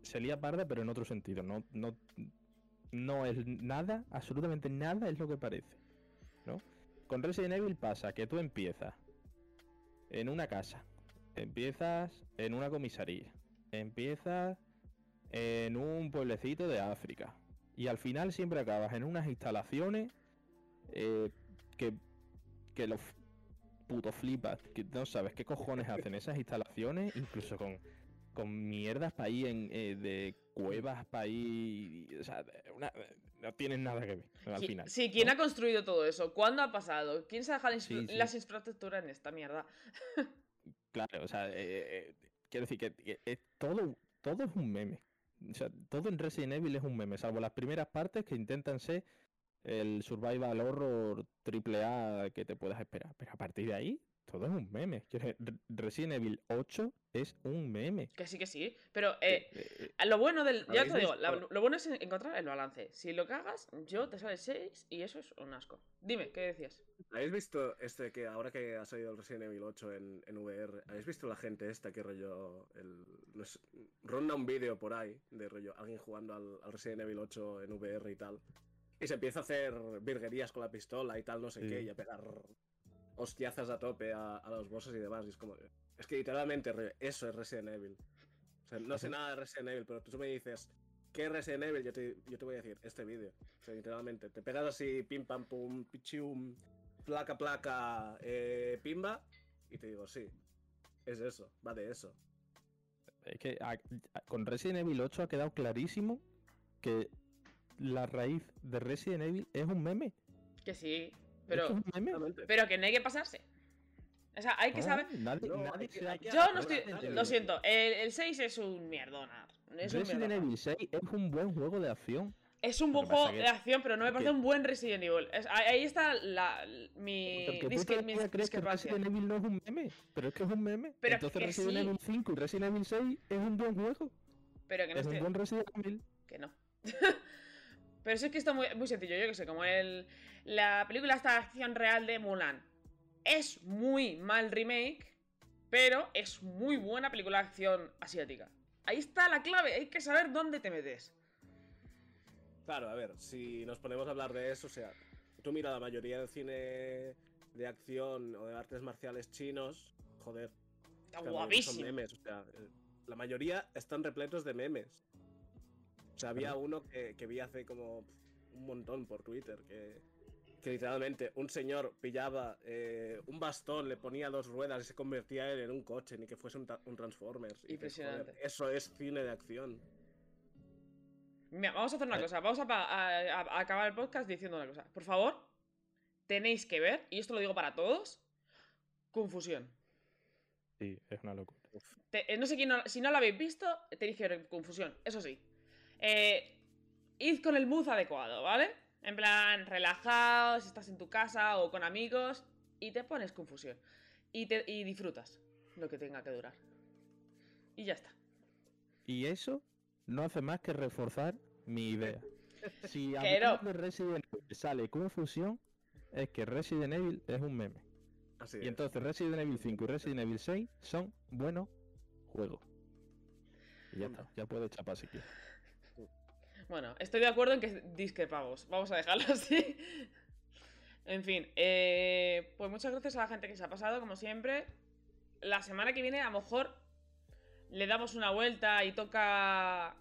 salía parda, pero en otro sentido. No, no, no es nada, absolutamente nada es lo que parece. ¿No? Con Resident Evil pasa que tú empiezas en una casa, empiezas en una comisaría, empiezas en un pueblecito de África. Y al final siempre acabas en unas instalaciones eh, que, que los putos flipas, que no sabes qué cojones hacen esas instalaciones, incluso con, con mierdas para ahí en, eh, de cuevas para ahí. O sea, de una- no tienen nada que ver al final. Sí, ¿quién ¿no? ha construido todo eso? ¿Cuándo ha pasado? ¿Quién se ha dejado las infra- Sí, sí. las infraestructuras en esta mierda? Claro, o sea, eh, eh, quiero decir que, que todo, todo es un meme. O sea, todo en Resident Evil es un meme, salvo las primeras partes que intentan ser el survival horror triple A que te puedas esperar. Pero a partir de ahí, todo es un meme. Resident Evil 8 es un meme. Que sí, que sí. Pero eh, Eh, eh, lo bueno del. Ya ¿Habéis te digo, la- lo bueno es encontrar el balance. Si lo cagas, yo te sale 6 y eso es un asco. Dime, ¿qué decías? ¿Habéis visto este que ahora que ha salido el Resident Evil 8 en, en VR? ¿Habéis visto la gente esta que rollo el ronda un vídeo por ahí de rollo alguien jugando al, al Resident Evil 8 en VR y tal? Y se empieza a hacer virguerías con la pistola y tal, no sé Sí. qué, y a pegar hostiazas a tope a, a los bosses y demás. Y es como, es que literalmente eso es Resident Evil. O sea, no sé nada de Resident Evil, pero tú me dices, ¿qué es Resident Evil? Yo te, yo te voy a decir, este vídeo. O sea, literalmente, te pegas así, pim pam pum, pichium, placa placa, eh, pimba, y te digo, sí, es eso, va de eso. es que a- a- con Resident Evil 8 ha quedado clarísimo que la raíz de Resident Evil es un meme. Que sí. Es Pero, que es un meme. Pero que no hay que pasarse. O sea, hay que No, saber. nadie- No, nadie hay que- se ha- hay que Yo no estoy. Lo siento, el, el 6 es un mierdona. Es un Resident mierdona. Evil 6 es un buen juego de acción. Es un buen juego de acción, pero no me parece un buen Resident Evil. Es- ahí está la, mi, crees que. Resident Evil no es un meme, pero es que es un meme. Pero Entonces que Resident sí. Evil 5 y Resident Evil 6 es un buen juego. Pero que no Es un esté- buen Resident Evil. Que no. pero eso es que está muy, muy sencillo. Yo que sé, como el. La película esta de acción real de Mulan. Es muy mal remake, pero es muy buena película de acción asiática. Ahí está la clave, hay que saber dónde te metes. Claro, a ver, si nos ponemos a hablar de eso, o sea, tú mira la mayoría del cine de acción o de artes marciales chinos, joder, Está mayoría son guapísimo. memes, o sea, eh, la mayoría están repletos de memes. O sea, había uno que, que vi hace como un montón por Twitter, que, que literalmente un señor pillaba eh, un bastón, le ponía dos ruedas y se convertía él en un coche, ni que fuese un, un Transformers. Y dices, joder, Impresionante. eso es cine de acción. Mira, vamos a hacer una Vale. cosa. Vamos a, acabar el podcast diciendo una cosa. Por favor, tenéis que ver, y esto lo digo para todos, Confusión. Sí, es una locura. Te- eh, no sé quién no- si no lo habéis visto, tenéis que ver Confusión, eso sí. Eh, id con el mood adecuado, ¿vale? En plan, relajaos, estás en tu casa o con amigos y te pones Confusión. Y, te, y disfrutas lo que tenga que durar. Y ya está. Y eso no hace más que reforzar mi idea. Si a no. de Resident Evil sale confusión, es que Resident Evil es un meme. Así Y es. entonces Resident Evil 5 y Resident Evil 6 son buenos juegos. Y ya está, ya puedo chapar si quieres. Bueno, estoy de acuerdo en que discrepamos. Vamos a dejarlo así. En fin, eh, pues muchas gracias a la gente que se ha pasado, como siempre. La semana que viene, a lo mejor le damos una vuelta y toca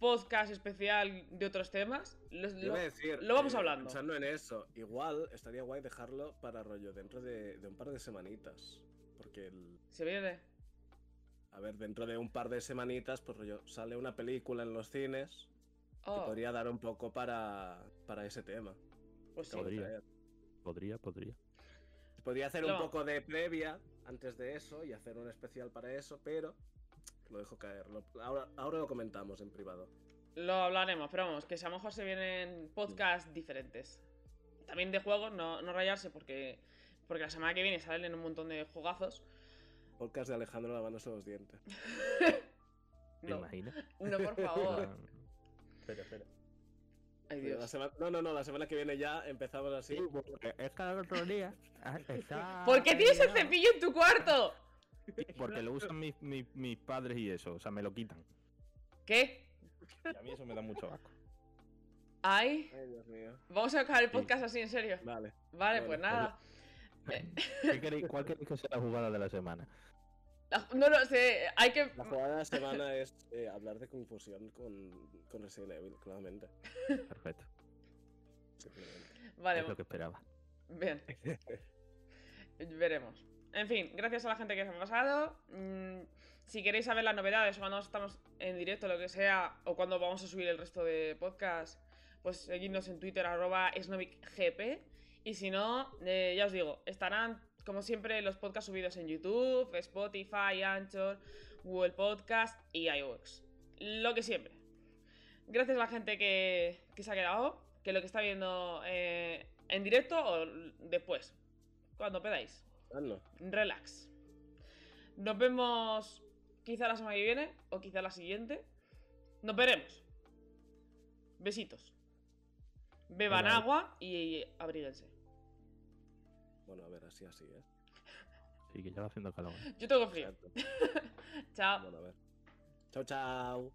podcast especial de otros temas. Decir, lo vamos eh, hablando. Pensando en eso, igual estaría guay dejarlo para rollo dentro de, de un par de semanitas. Porque, el- ¿Se viene? a ver, dentro de un par de semanitas, pues rollo, sale una película en los cines que Oh, podría dar un poco para, para ese tema. pues sí. Podría. Podría, podría. Podría hacer un poco de previa antes de eso y hacer un especial para eso, pero lo dejo caer. Lo- ahora, ahora lo comentamos en privado. Lo hablaremos, pero vamos, que si a lo mejor se vienen podcasts diferentes. También de juegos, no, no rayarse porque, porque la semana que viene salen un montón de jugazos. Podcast de Alejandro lavándose los dientes. ¿Te No, imaginas? no, por favor. Espera, espera. Ay, La Dios. No, no, no, la semana que viene ya empezamos así. es cada otro día. Está... ¿Por qué tienes el cepillo en tu cuarto? Porque lo usan mis, mis, mis padres y eso, o sea, me lo quitan. ¿Qué? Y a mí eso me da mucho asco. Ay, Ay, Dios mío. vamos a acabar el Sí. podcast así, en serio. Vale. Vale, Bueno, pues nada. ¿Qué queréis- ¿Cuál queréis que sea la jugada de la semana? La- no lo sé, hay que. La jugada de la semana es eh, hablar de confusión con, con Resident Evil, claramente. Perfecto. Simplemente. Vale, Es lo que esperaba. bien. Veremos. En fin, gracias a la gente que se ha pasado. Mm, si queréis saber las novedades, cuando estamos en directo, lo que sea, o cuando vamos a subir el resto de podcast, pues seguidnos en Twitter, arroba SnovicGP. Y si no, eh, ya os digo, estarán, como siempre, los podcasts subidos en YouTube, Spotify, Anchor, Google Podcast y iVoox. Lo que siempre. Gracias a la gente que, que se ha quedado, que lo que está viendo eh, en directo o después, cuando. Hazlo. Relax. Nos vemos quizá la semana que viene o quizá la siguiente. Nos veremos. Besitos. Beban Hola. agua y abríguense. Bueno, a ver, así, así, ¿eh? Sí, que ya va haciendo calor. Yo tengo frío. Exacto. Chao. Bueno, a ver. Chao, chao.